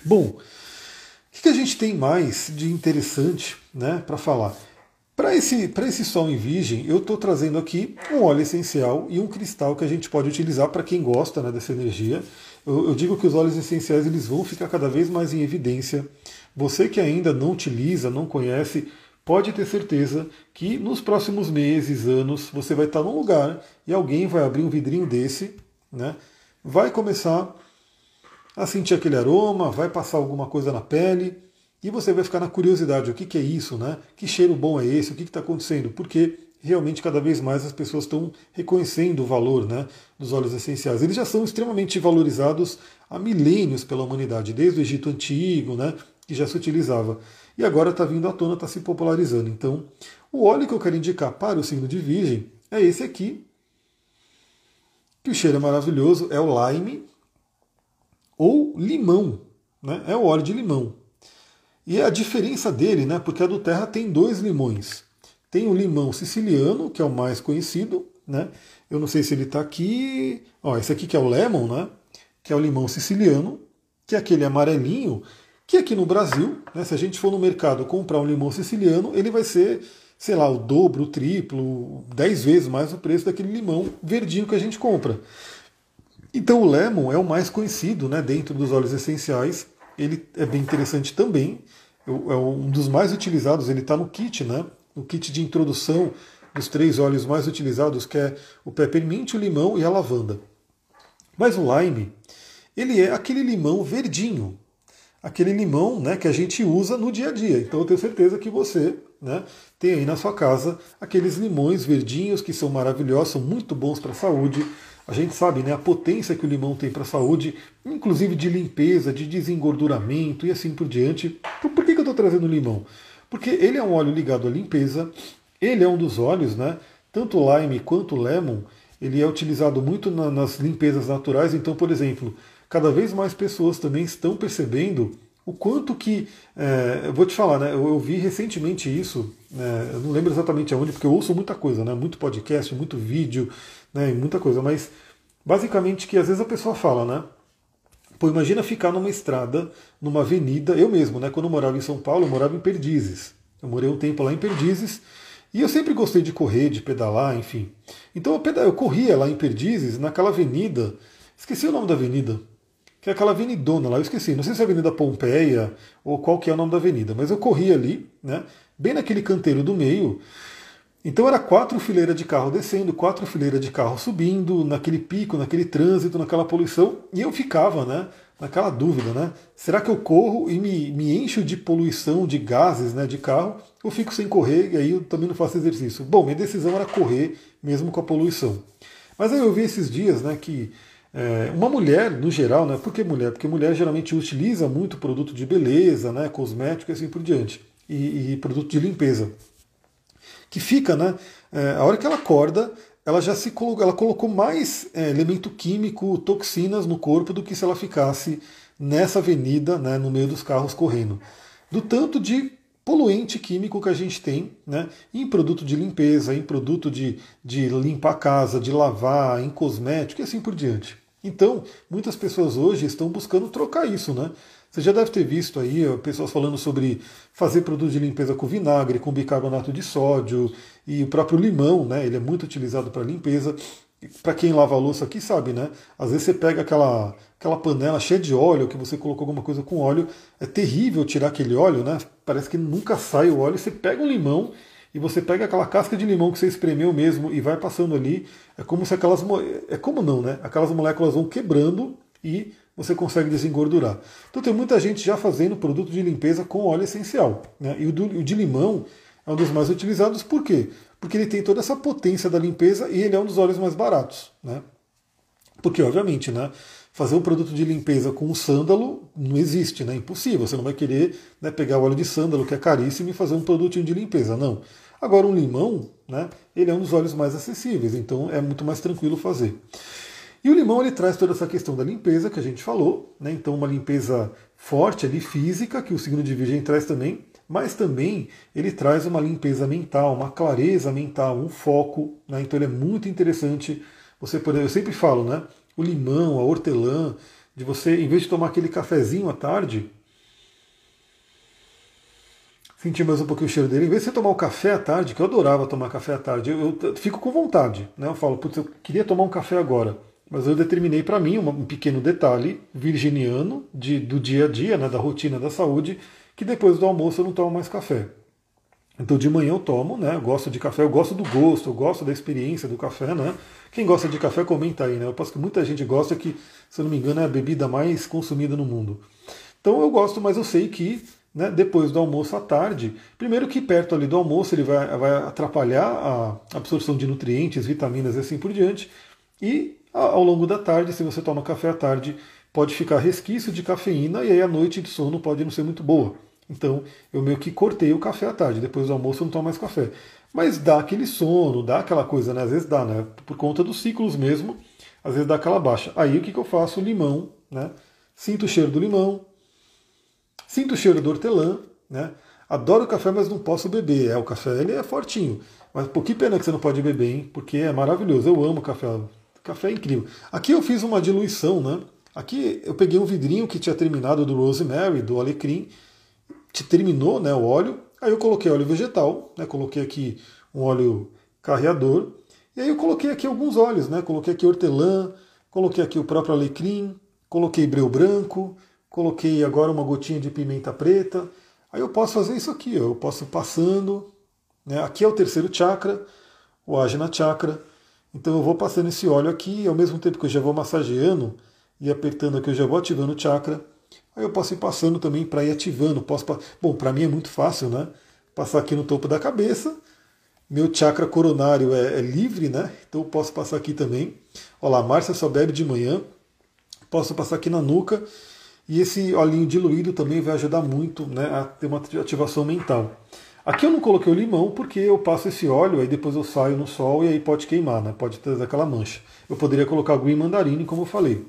Bom, o que a gente tem mais de interessante né, para falar? Para esse, esse sol em virgem, eu estou trazendo aqui um óleo essencial e um cristal que a gente pode utilizar para quem gosta né, dessa energia. Eu, eu, digo que os óleos essenciais eles vão ficar cada vez mais em evidência. Você que ainda não utiliza, não conhece, pode ter certeza que nos próximos meses, anos, você vai estar num lugar e alguém vai abrir um vidrinho desse, né, vai começar a sentir aquele aroma, vai passar alguma coisa na pele e você vai ficar na curiosidade: o que, que é isso, né? Que cheiro bom é esse? O que está acontecendo? Porque realmente cada vez mais as pessoas estão reconhecendo o valor né, dos óleos essenciais. Eles já são extremamente valorizados há milênios pela humanidade, desde o Egito Antigo, né, que já se utilizava. E agora está vindo à tona, está se popularizando. Então, o óleo que eu quero indicar para o signo de Virgem é esse aqui, que o cheiro é maravilhoso, é o lime ou limão. Né? É o óleo de limão. E a diferença dele, né, porque a do Terra tem dois limões. Tem o limão siciliano, que é o mais conhecido, né? Eu não sei se ele está aqui. Ó, esse aqui que é o lemon, né? Que é o limão siciliano, que é aquele amarelinho, que aqui no Brasil, né, se a gente for no mercado comprar um limão siciliano, ele vai ser, sei lá, o dobro, o triplo, dez vezes mais o preço daquele limão verdinho que a gente compra. Então o lemon é o mais conhecido né, dentro dos óleos essenciais. Ele é bem interessante também. É um dos mais utilizados, ele está no kit, né? No kit de introdução dos três óleos mais utilizados, que é o peppermint, o limão e a lavanda. Mas o lime, ele é aquele limão verdinho, aquele limão né, que a gente usa no dia a dia. Então eu tenho certeza que você né, tem aí na sua casa aqueles limões verdinhos que são maravilhosos, são muito bons para a saúde. A gente sabe né, a potência que o limão tem para a saúde, inclusive de limpeza, de desengorduramento e assim por diante. Então, por que, que eu estou trazendo limão? Porque ele é um óleo ligado à limpeza, ele é um dos óleos, né? Tanto o lime quanto o lemon, ele é utilizado muito na, nas limpezas naturais. Então, por exemplo, cada vez mais pessoas também estão percebendo o quanto que. É, eu vou te falar, né? Eu, eu vi recentemente isso, né, eu não lembro exatamente aonde, porque eu ouço muita coisa, né? Muito podcast, muito vídeo, né? Muita coisa, mas basicamente que às vezes a pessoa fala, né? Pô, imagina ficar numa estrada, numa avenida, eu mesmo, né? Quando eu morava em São Paulo, eu morava em Perdizes. Eu morei um tempo lá em Perdizes e eu sempre gostei de correr, de pedalar, enfim. Então eu, eu corria lá em Perdizes, naquela avenida, esqueci o nome da avenida, que é aquela avenidona lá, eu esqueci, não sei se é a Avenida Pompeia ou qual que é o nome da avenida, mas eu corria ali, né, bem naquele canteiro do meio. Então era quatro fileiras de carro descendo, quatro fileiras de carro subindo, naquele pico, naquele trânsito, naquela poluição, e eu ficava, né, naquela dúvida, né? Será que eu corro e me, me encho de poluição, de gases, né, de carro, ou fico sem correr e aí eu também não faço exercício? Bom, minha decisão era correr, mesmo com a poluição. Mas aí eu vi esses dias, né, que é, uma mulher, no geral, né, por que mulher? Porque mulher geralmente utiliza muito produto de beleza, né, cosmético e assim por diante, e, e produto de limpeza. Que fica, né, é, a hora que ela acorda, ela já se colocou, ela colocou mais é, elemento químico, toxinas no corpo do que se ela ficasse nessa avenida, né, no meio dos carros correndo. Do tanto de poluente químico que a gente tem né, em produto de limpeza, em produto de, de limpar a casa, de lavar, em cosmético e assim por diante. Então, muitas pessoas hoje estão buscando trocar isso, né? Você já deve ter visto aí pessoas falando sobre fazer produto de limpeza com vinagre, com bicarbonato de sódio e o próprio limão, né? Ele é muito utilizado para limpeza. Para quem lava a louça aqui sabe, né? Às vezes você pega aquela, aquela panela cheia de óleo, que você colocou alguma coisa com óleo, é terrível tirar aquele óleo, né? Parece que nunca sai o óleo. Você pega um limão e você pega aquela casca de limão que você espremeu mesmo e vai passando ali. É como se aquelas. É como não, né? Aquelas moléculas vão quebrando e você consegue desengordurar. Então tem muita gente já fazendo produto de limpeza com óleo essencial. Né? E o, do, o de limão é um dos mais utilizados, por quê? Porque ele tem toda essa potência da limpeza e ele é um dos óleos mais baratos. Né? Porque, obviamente, né, fazer um produto de limpeza com um sândalo não existe, né? Impossível. Você não vai querer né, pegar o óleo de sândalo, que é caríssimo, e fazer um produtinho de limpeza. Não. Agora, um limão, né, ele é um dos óleos mais acessíveis, então é muito mais tranquilo fazer. E o limão ele traz toda essa questão da limpeza que a gente falou, né? então uma limpeza forte ali física, que o signo de Virgem traz também, mas também ele traz uma limpeza mental, uma clareza mental, um foco, né? então ele é muito interessante. Você poder, eu sempre falo, né? O limão, a hortelã, de você, em vez de tomar aquele cafezinho à tarde, sentir mais um pouquinho o cheiro dele. Em vez de você tomar o café à tarde, que eu adorava tomar café à tarde, eu, eu fico com vontade. Né? Eu falo, putz, eu queria tomar um café agora. Mas eu determinei para mim um pequeno detalhe virginiano de, do dia a dia, né, da rotina da saúde, que depois do almoço eu não tomo mais café. Então de manhã eu tomo, né? Eu gosto de café, eu gosto do gosto, eu gosto da experiência do café, né? Quem gosta de café, comenta aí, né? Eu posso que muita gente gosta que, se eu não me engano, é a bebida mais consumida no mundo. Então eu gosto, mas eu sei que né, depois do almoço à tarde, primeiro que perto ali do almoço ele vai, vai atrapalhar a absorção de nutrientes, vitaminas e assim por diante. E ao longo da tarde, se você toma café à tarde, pode ficar resquício de cafeína e aí a noite de sono pode não ser muito boa. Então eu meio que cortei o café à tarde, depois do almoço eu não tomo mais café. Mas dá aquele sono, dá aquela coisa, né? Às vezes dá, né? Por conta dos ciclos mesmo, às vezes dá aquela baixa. Aí o que, que eu faço? Limão, né? Sinto o cheiro do limão, sinto o cheiro do hortelã, né? Adoro café, mas não posso beber. É, o café ele é fortinho. Mas por que pena que você não pode beber, hein? Porque é maravilhoso. Eu amo café. Café é incrível. Aqui eu fiz uma diluição, né? Aqui eu peguei um vidrinho que tinha terminado do rosemary, do alecrim, terminou né, o óleo. Aí eu coloquei óleo vegetal, né, coloquei aqui um óleo carreador. E aí eu coloquei aqui alguns óleos, né? Coloquei aqui hortelã, coloquei aqui o próprio alecrim, coloquei breu branco, coloquei agora uma gotinha de pimenta preta. Aí eu posso fazer isso aqui, ó, eu posso passando. Né? Aqui é o terceiro chakra, o Ajna Chakra. Então eu vou passando esse óleo aqui, ao mesmo tempo que eu já vou massageando e apertando aqui, eu já vou ativando o chakra. Aí eu posso ir passando também para ir ativando. Posso, bom, para mim é muito fácil, né? Passar aqui no topo da cabeça. Meu chakra coronário é, é livre, né? Então eu posso passar aqui também. Olha lá, Márcia só bebe de manhã. Posso passar aqui na nuca. E esse olhinho diluído também vai ajudar muito né, a ter uma ativação mental. Aqui eu não coloquei o limão porque eu passo esse óleo, aí depois eu saio no sol e aí pode queimar, né? pode trazer aquela mancha. Eu poderia colocar green mandarine, como eu falei.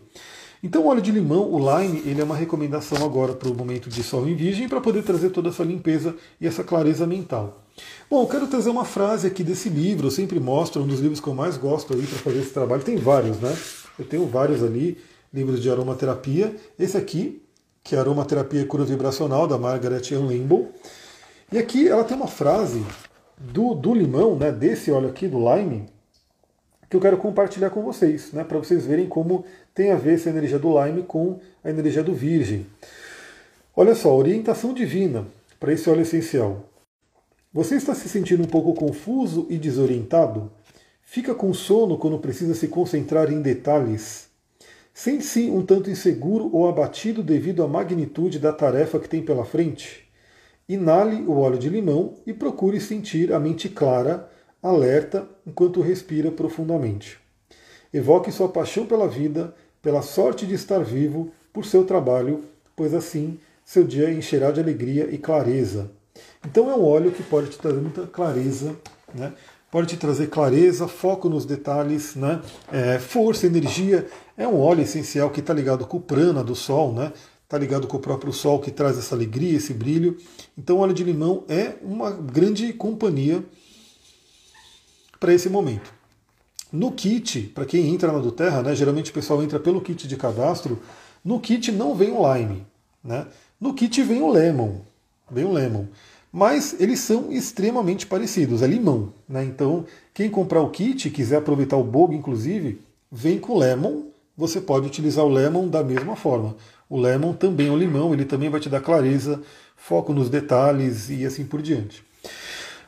Então o óleo de limão, o lime, ele é uma recomendação agora para o momento de sol em virgem para poder trazer toda essa limpeza e essa clareza mental. Bom, eu quero trazer uma frase aqui desse livro, eu sempre mostro, um dos livros que eu mais gosto aí para fazer esse trabalho. Tem vários, né? Eu tenho vários ali, livros de aromaterapia. Esse aqui, que é Aromaterapia e Cura Vibracional, da Margaret Ann Limbo. E aqui ela tem uma frase do, do limão, né, desse óleo aqui, do lime, que eu quero compartilhar com vocês, né, para vocês verem como tem a ver essa energia do Lime com a energia do Virgem. Olha só, orientação divina para esse óleo essencial. Você está se sentindo um pouco confuso e desorientado? Fica com sono quando precisa se concentrar em detalhes? Sente-se um tanto inseguro ou abatido devido à magnitude da tarefa que tem pela frente? Inale o óleo de limão e procure sentir a mente clara, alerta, enquanto respira profundamente. Evoque sua paixão pela vida pela sorte de estar vivo, por seu trabalho, pois assim seu dia encherá de alegria e clareza. Então é um óleo que pode te trazer muita clareza, né? pode te trazer clareza, foco nos detalhes, né? É, força, energia. É um óleo essencial que está ligado com o prana do sol, né? Está ligado com o próprio sol que traz essa alegria, esse brilho. Então, óleo de limão é uma grande companhia para esse momento. No kit, para quem entra na do Terra, né, geralmente o pessoal entra pelo kit de cadastro, no kit não vem o Lime. Né? No kit vem o Lemon. Vem o Lemon. Mas eles são extremamente parecidos, é limão. Né? Então, quem comprar o kit, quiser aproveitar o Bog, inclusive, vem com Lemon. Você pode utilizar o Lemon da mesma forma. O Lemon também é limão, ele também vai te dar clareza, foco nos detalhes e assim por diante.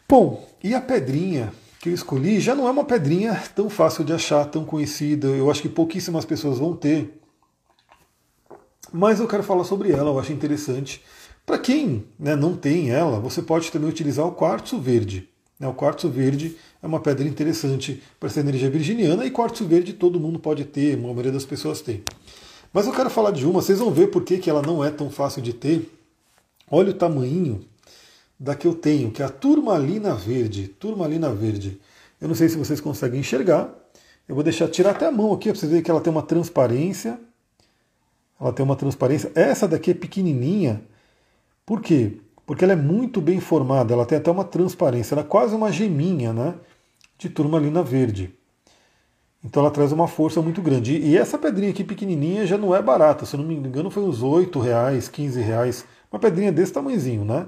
Bom, e a pedrinha que eu escolhi já não é uma pedrinha tão fácil de achar, tão conhecida. Eu acho que pouquíssimas pessoas vão ter. Mas eu quero falar sobre ela, eu acho interessante. Para quem né, não tem ela, você pode também utilizar o quartzo verde. Né, o quartzo verde é uma pedra interessante para essa energia virginiana e quartzo verde todo mundo pode ter, a maioria das pessoas tem. Mas eu quero falar de uma, vocês vão ver por que, que ela não é tão fácil de ter. Olha o tamanho da que eu tenho, que é a turmalina verde. Turmalina verde. Eu não sei se vocês conseguem enxergar. Eu vou deixar tirar até a mão aqui para vocês verem que ela tem uma transparência. Ela tem uma transparência. Essa daqui é pequenininha. Por quê? Porque ela é muito bem formada. Ela tem até uma transparência. Ela é quase uma geminha, né? De turmalina verde. Então ela traz uma força muito grande. E essa pedrinha aqui pequenininha já não é barata. Se eu não me engano, foi uns 8 reais, 15 reais. Uma pedrinha desse tamanhozinho, né?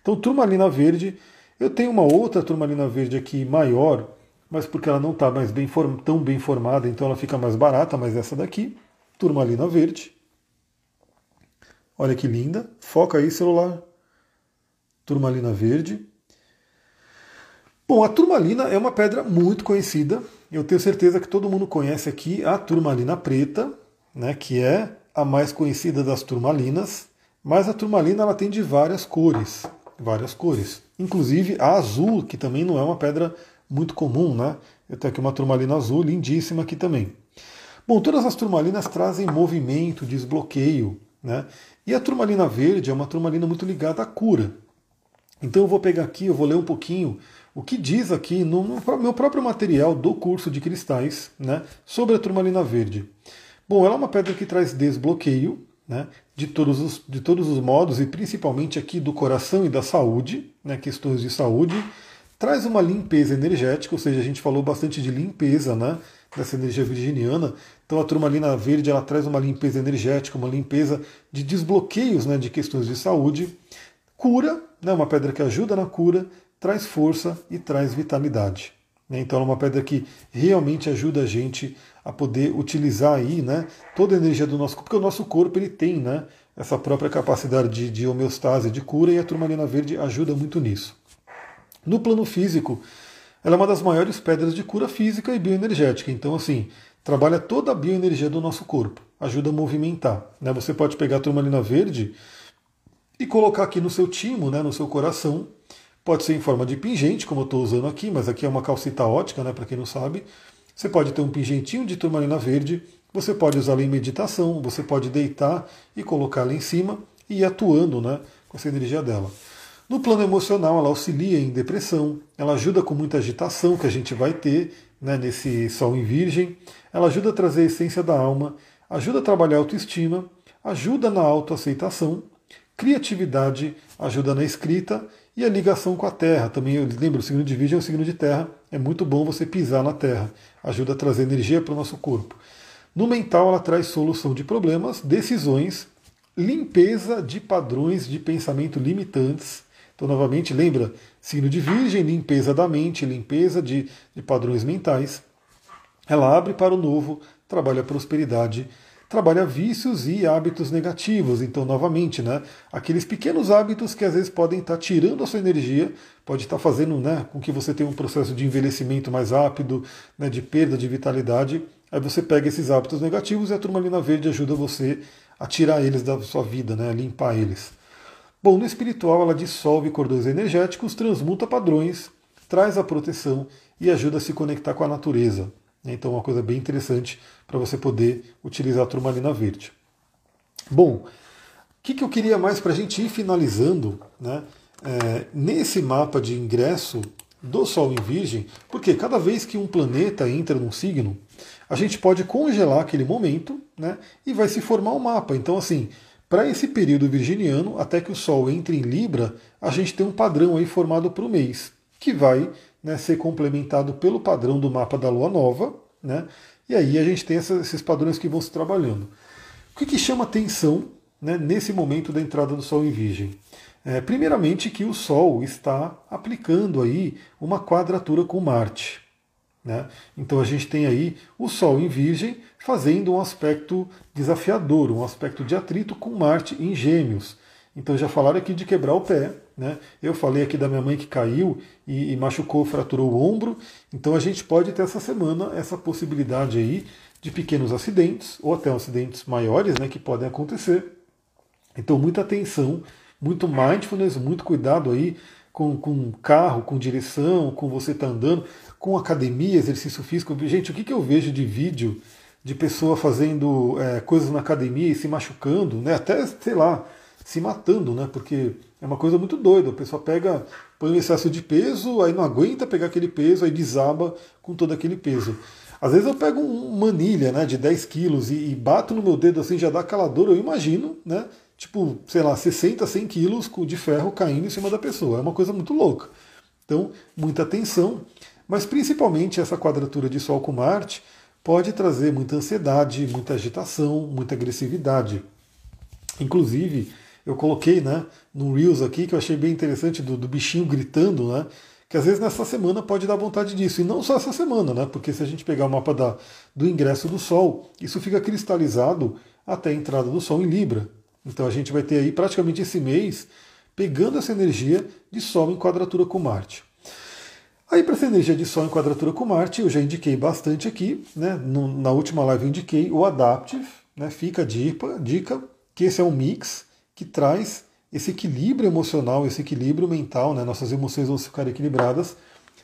Então, turmalina verde, eu tenho uma outra turmalina verde aqui maior, mas porque ela não está mais bem tão bem formada, então ela fica mais barata, mas essa daqui, turmalina verde. Olha que linda. Foca aí, celular. Turmalina verde. Bom, a turmalina é uma pedra muito conhecida. Eu tenho certeza que todo mundo conhece aqui a turmalina preta, né, que é a mais conhecida das turmalinas. Mas a turmalina ela tem de várias cores várias cores. Inclusive a azul, que também não é uma pedra muito comum, né? Eu tenho aqui uma turmalina azul, lindíssima aqui também. Bom, todas as turmalinas trazem movimento, desbloqueio, né? E a turmalina verde é uma turmalina muito ligada à cura. Então eu vou pegar aqui, eu vou ler um pouquinho o que diz aqui no, meu próprio material do curso de cristais né, sobre a turmalina verde. Bom, ela é uma pedra que traz desbloqueio né, de, todos os, de todos os modos e principalmente aqui do coração e da saúde, né, questões de saúde. Traz uma limpeza energética, ou seja, a gente falou bastante de limpeza né, dessa energia virginiana. Então a turmalina verde ela traz uma limpeza energética, uma limpeza de desbloqueios né, de questões de saúde. Cura, né, uma pedra que ajuda na cura, traz força e traz vitalidade. Né? Então é uma pedra que realmente ajuda a gente a poder utilizar aí, né, toda a energia do nosso corpo, porque o nosso corpo ele tem né, essa própria capacidade de, de homeostase, de cura, e a turmalina verde ajuda muito nisso. No plano físico, ela é uma das maiores pedras de cura física e bioenergética. Então, assim, trabalha toda a bioenergia do nosso corpo, ajuda a movimentar. Né? Você pode pegar a turmalina verde e colocar aqui no seu timo, né, no seu coração, Pode ser em forma de pingente, como eu estou usando aqui, mas aqui é uma calcita ótica, né, para quem não sabe. Você pode ter um pingentinho de turmalina verde, você pode usá-la em meditação, você pode deitar e colocá-la em cima e ir atuando né, com essa energia dela. No plano emocional, ela auxilia em depressão, ela ajuda com muita agitação que a gente vai ter né, nesse Sol em Virgem, ela ajuda a trazer a essência da alma, ajuda a trabalhar a autoestima, ajuda na autoaceitação, criatividade, ajuda na escrita e a ligação com a Terra. Também, eu lembro, o signo de Virgem é um signo de terra. É muito bom você pisar na Terra. Ajuda a trazer energia para o nosso corpo. No mental, ela traz solução de problemas, decisões, limpeza de padrões de pensamento limitantes. Então, novamente, lembra, signo de Virgem, limpeza da mente, limpeza de, de padrões mentais. Ela abre para o novo, trabalha a prosperidade trabalha vícios e hábitos negativos. Então, novamente, né, aqueles pequenos hábitos que às vezes podem estar tirando a sua energia, pode estar fazendo né, com que você tenha um processo de envelhecimento mais rápido, né, de perda de vitalidade. Aí você pega esses hábitos negativos e a turmalina verde ajuda você a tirar eles da sua vida, né, a limpar eles. Bom, no espiritual ela dissolve cordões energéticos, transmuta padrões, traz a proteção e ajuda a se conectar com a natureza. Então, uma coisa bem interessante para você poder utilizar a turmalina verde. Bom, o que, que eu queria mais para a gente ir finalizando né, é, nesse mapa de ingresso do Sol em Virgem, porque cada vez que um planeta entra num signo, a gente pode congelar aquele momento né, e vai se formar um mapa. Então, assim, para esse período virginiano, até que o Sol entre em Libra, a gente tem um padrão aí formado para o mês, que vai né, ser complementado pelo padrão do mapa da Lua Nova, né? E aí a gente tem esses padrões que vão se trabalhando. O que, que chama atenção né, nesse momento da entrada do Sol em Virgem? É, primeiramente que o Sol está aplicando aí uma quadratura com Marte. Né? Então a gente tem aí o Sol em Virgem fazendo um aspecto desafiador, um aspecto de atrito com Marte em Gêmeos. Então já falaram aqui de quebrar o pé, né? Eu falei aqui da minha mãe que caiu e, e, machucou, fraturou o ombro. Então a gente pode ter essa semana essa possibilidade aí de pequenos acidentes ou até acidentes maiores, né, que podem acontecer. Então muita atenção, muito mindfulness, muito cuidado aí com, com carro, com direção, com você estar tá andando, com academia, exercício físico. Gente, o que, que eu vejo de vídeo de pessoa fazendo é, coisas na academia e se machucando, né? Até, sei lá, se matando, né? Porque é uma coisa muito doida. A pessoa pega, põe um excesso de peso, aí não aguenta pegar aquele peso, aí desaba com todo aquele peso. Às vezes eu pego uma manilha né, de 10 quilos e, e bato no meu dedo assim, já dá aquela dor, eu imagino, né? Tipo, sei lá, 60, 100 quilos de ferro caindo em cima da pessoa. É uma coisa muito louca. Então, muita atenção. Mas principalmente essa quadratura de Sol com Marte pode trazer muita ansiedade, muita agitação, muita agressividade. Inclusive, eu coloquei né, no Reels aqui, que eu achei bem interessante, do, do bichinho gritando, né? Que às vezes nessa semana pode dar vontade disso. E não só essa semana, né? Porque se a gente pegar o mapa da, do ingresso do Sol, isso fica cristalizado até a entrada do Sol em Libra. Então a gente vai ter aí praticamente esse mês pegando essa energia de Sol em quadratura com Marte. Aí para essa energia de Sol em quadratura com Marte, eu já indiquei bastante aqui, né? No, na última live eu indiquei o Adaptive, né? Fica a dica, dica que esse é um mix que traz esse equilíbrio emocional, esse equilíbrio mental, né? nossas emoções vão ficar equilibradas.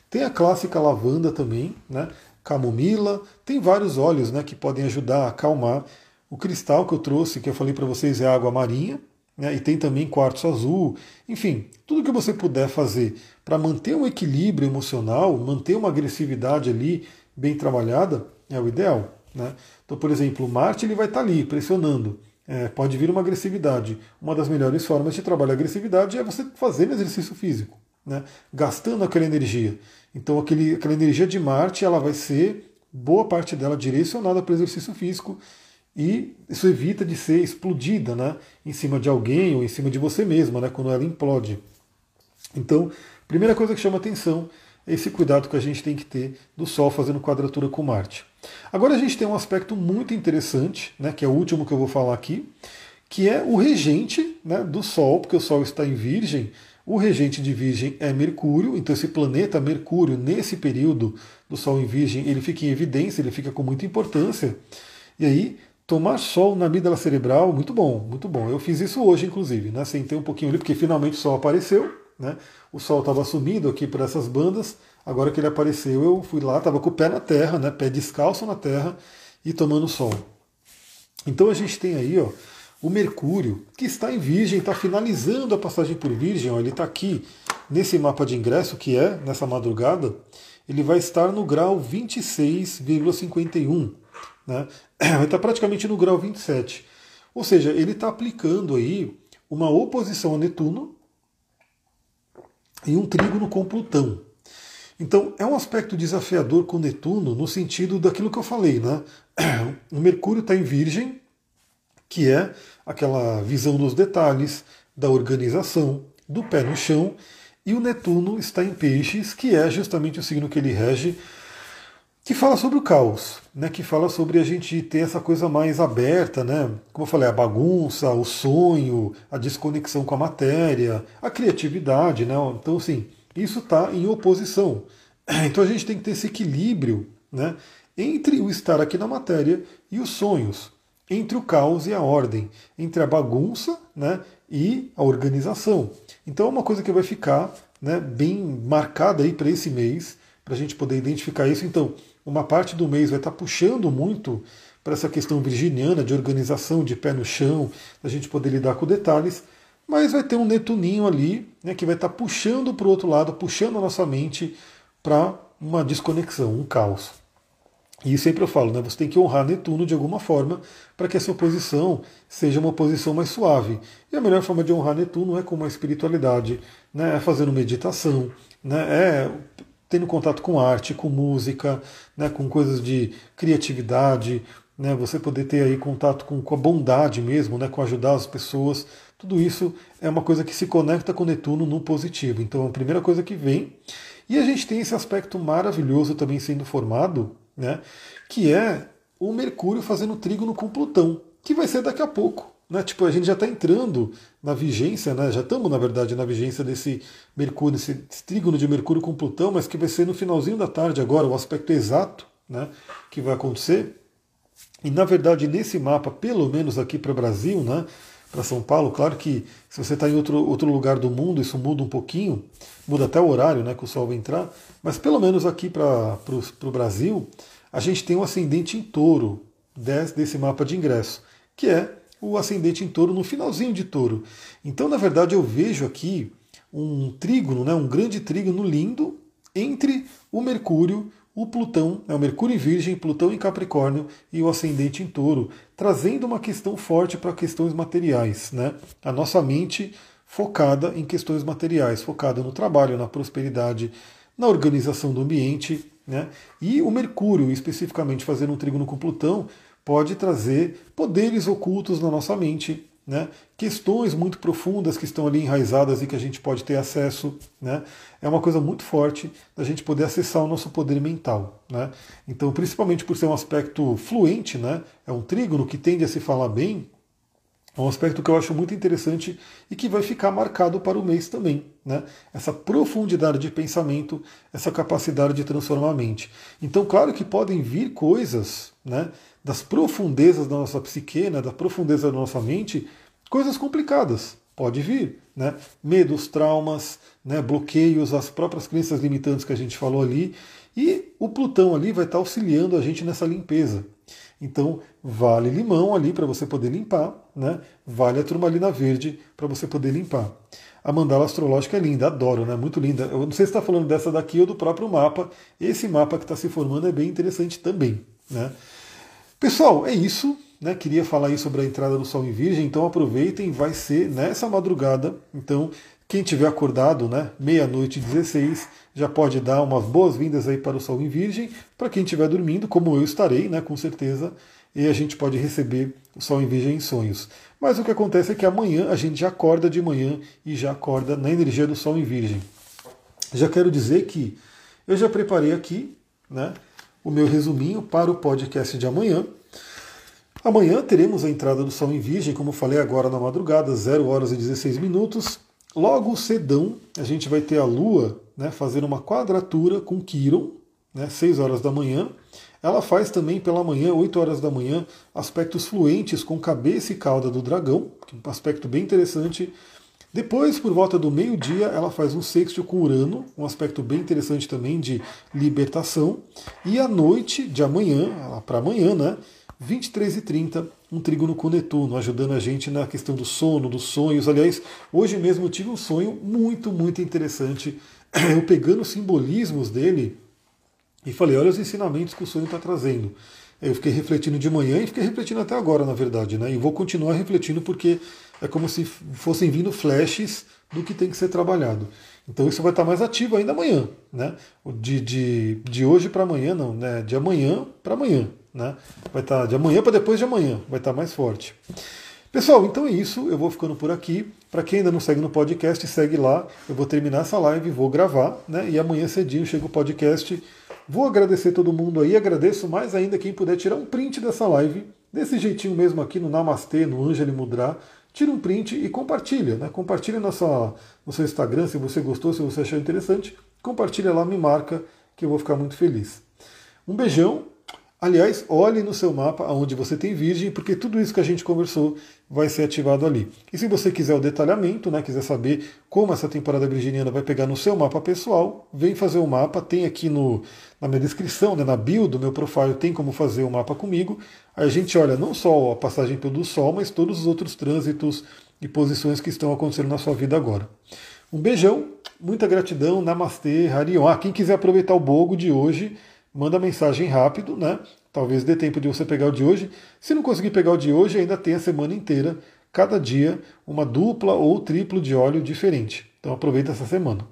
Tem a clássica lavanda também, né? camomila, tem vários óleos né, que podem ajudar a acalmar. O cristal que eu trouxe, que eu falei para vocês, é água marinha, né, e tem também quartzo azul. Enfim, tudo que você puder fazer para manter um equilíbrio emocional, manter uma agressividade ali bem trabalhada, é o ideal. Né? Então, por exemplo, Marte ele vai estar tá ali pressionando. É, pode vir uma agressividade. Uma das melhores formas de trabalhar a agressividade é você fazendo exercício físico, né? gastando aquela energia. Então, aquele, aquela energia de Marte ela vai ser, boa parte dela, direcionada para o exercício físico e isso evita de ser explodida né? em cima de alguém ou em cima de você mesma, né? quando ela implode. Então, primeira coisa que chama atenção é esse cuidado que a gente tem que ter do Sol fazendo quadratura com Marte. Agora a gente tem um aspecto muito interessante, né, que é o último que eu vou falar aqui, que é o regente né, do Sol, porque o Sol está em Virgem. O regente de Virgem é Mercúrio, então esse planeta Mercúrio, nesse período do Sol em Virgem, ele fica em evidência, ele fica com muita importância. E aí, tomar sol na amígdala cerebral, muito bom, muito bom. Eu fiz isso hoje, inclusive, né? Sentei um pouquinho ali, porque finalmente o Sol apareceu, né? O Sol estava sumido aqui por essas bandas, Agora que ele apareceu, eu fui lá, estava com o pé na terra, né, pé descalço na terra e tomando sol. Então a gente tem aí ó, o Mercúrio, que está em Virgem, está finalizando a passagem por Virgem, ó, ele está aqui nesse mapa de ingresso, que é nessa madrugada, ele vai estar no grau 26,51. Né? Vai estar praticamente no grau 27. Ou seja, ele está aplicando aí uma oposição a Netuno e um trígono com Plutão. Então, é um aspecto desafiador com Netuno no sentido daquilo que eu falei, né? O Mercúrio está em Virgem, que é aquela visão dos detalhes, da organização, do pé no chão, e o Netuno está em Peixes, que é justamente o signo que ele rege, que fala sobre o caos, né? que fala sobre a gente ter essa coisa mais aberta, né? como eu falei, a bagunça, o sonho, a desconexão com a matéria, a criatividade. Né? Então, assim, isso está em oposição. Então a gente tem que ter esse equilíbrio né, entre o estar aqui na matéria e os sonhos, entre o caos e a ordem, entre a bagunça né, e a organização. Então é uma coisa que vai ficar né, bem marcada aí para esse mês, para a gente poder identificar isso. Então, uma parte do mês vai estar tá puxando muito para essa questão virginiana de organização, de pé no chão, da gente poder lidar com detalhes mas vai ter um Netuninho ali né, que vai estar tá puxando para o outro lado, puxando a nossa mente para uma desconexão, um caos. E sempre eu falo, né, você tem que honrar Netuno de alguma forma para que essa oposição seja uma oposição mais suave. E a melhor forma de honrar Netuno é com uma espiritualidade, né, é fazendo meditação, né, é tendo contato com arte, com música, né, com coisas de criatividade, né, você poder ter aí contato com, com a bondade mesmo, né, com ajudar as pessoas. Tudo isso é uma coisa que se conecta com Netuno no positivo. Então, a primeira coisa que vem. E a gente tem esse aspecto maravilhoso também sendo formado, né, que é o Mercúrio fazendo trígono com Plutão, que vai ser daqui a pouco. Né? Tipo, a gente já está entrando na vigência, né? já estamos, na verdade, na vigência desse Mercúrio, desse trígono de Mercúrio com Plutão, mas que vai ser no finalzinho da tarde agora, o aspecto exato né, que vai acontecer. E, na verdade, nesse mapa, pelo menos aqui para o Brasil, né, para São Paulo. Claro que se você está em outro, outro lugar do mundo, isso muda um pouquinho, muda até o horário né, que o Sol vai entrar, mas pelo menos aqui para o Brasil, a gente tem um ascendente em touro desse mapa de ingresso, que é o ascendente em touro no finalzinho de touro. Então, na verdade, eu vejo aqui um trígono, né, um grande trígono lindo entre o Mercúrio, o Plutão, é o Mercúrio em Virgem, Plutão em Capricórnio e o ascendente em Touro, trazendo uma questão forte para questões materiais, né? A nossa mente focada em questões materiais, focada no trabalho, na prosperidade, na organização do ambiente, né? E o Mercúrio, especificamente fazendo um trígono com Plutão, pode trazer poderes ocultos na nossa mente, né? questões muito profundas que estão ali enraizadas e que a gente pode ter acesso. Né? É uma coisa muito forte da gente poder acessar o nosso poder mental. Né? Então, principalmente por ser um aspecto fluente, né? é um trígono que tende a se falar bem, é um aspecto que eu acho muito interessante e que vai ficar marcado para o mês também. Né? Essa profundidade de pensamento, essa capacidade de transformar a mente. Então, claro que podem vir coisas né, das profundezas da nossa psique, né, da profundeza da nossa mente, coisas complicadas. Pode vir, né? Medos, traumas, né, bloqueios, as próprias crenças limitantes que a gente falou ali. E o Plutão ali vai estar auxiliando a gente nessa limpeza. Então, vale limão ali para você poder limpar, né? Vale a turmalina verde para você poder limpar. A mandala astrológica é linda, adoro, né? Muito linda. Eu não sei se está falando dessa daqui ou do próprio mapa. Esse mapa que está se formando é bem interessante também, né? Pessoal, é isso. Né, queria falar aí sobre a entrada do Sol em Virgem, então aproveitem, vai ser nessa madrugada. Então, quem tiver acordado, né, meia-noite 16, já pode dar umas boas-vindas aí para o Sol em Virgem. Para quem estiver dormindo, como eu estarei, né, com certeza, e a gente pode receber o Sol em Virgem em sonhos. Mas o que acontece é que amanhã a gente já acorda de manhã e já acorda na energia do Sol em Virgem. Já quero dizer que eu já preparei aqui, né, o meu resuminho para o podcast de amanhã. Amanhã teremos a entrada do Sol em Virgem, como falei agora na madrugada, 0 horas e 16 minutos. Logo cedão, a gente vai ter a Lua né, fazendo uma quadratura com Quiron, né, 6 horas da manhã. Ela faz também pela manhã, 8 horas da manhã, aspectos fluentes com cabeça e cauda do dragão, é um aspecto bem interessante. Depois, por volta do meio-dia, ela faz um sexto com Urano, um aspecto bem interessante também de libertação. E à noite de amanhã, para amanhã, né, 23 e 30, um trígono com Netuno, ajudando a gente na questão do sono, dos sonhos. Aliás, hoje mesmo eu tive um sonho muito, muito interessante. Eu pegando os simbolismos dele e falei, olha os ensinamentos que o sonho está trazendo. Eu fiquei refletindo de manhã e fiquei refletindo até agora, na verdade, né? E vou continuar refletindo porque é como se fossem vindo flashes do que tem que ser trabalhado. Então isso vai estar mais ativo ainda amanhã, né? De, de, de hoje para amanhã, não, né? De amanhã para amanhã. Né? Vai estar tá de amanhã para depois de amanhã, vai estar tá mais forte. Pessoal, então é isso. Eu vou ficando por aqui. Para quem ainda não segue no podcast, segue lá. Eu vou terminar essa live, vou gravar, né? E amanhã cedinho chega o podcast. Vou agradecer todo mundo aí. Agradeço mais ainda quem puder tirar um print dessa live, desse jeitinho mesmo aqui no Namastê, no Angeli Mudra. Tira um print e compartilha, né? Compartilha na sua, no seu Instagram se você gostou, se você achou interessante. Compartilha lá, me marca, que eu vou ficar muito feliz. Um beijão Aliás, olhe no seu mapa onde você tem virgem, porque tudo isso que a gente conversou vai ser ativado ali. E se você quiser o detalhamento, né, quiser saber como essa temporada virginiana vai pegar no seu mapa pessoal, vem fazer o um mapa. Tem aqui no, na minha descrição, né, na bio do meu profile, tem como fazer o um mapa comigo. Aí a gente olha não só a passagem pelo Sol, mas todos os outros trânsitos e posições que estão acontecendo na sua vida agora. Um beijão, muita gratidão, Namastê, Harion. Ah, quem quiser aproveitar o bogo de hoje, manda mensagem rápido, né? Talvez dê tempo de você pegar o de hoje. Se não conseguir pegar o de hoje, ainda tem a semana inteira, cada dia, uma dupla ou triplo de óleo diferente. Então aproveita essa semana.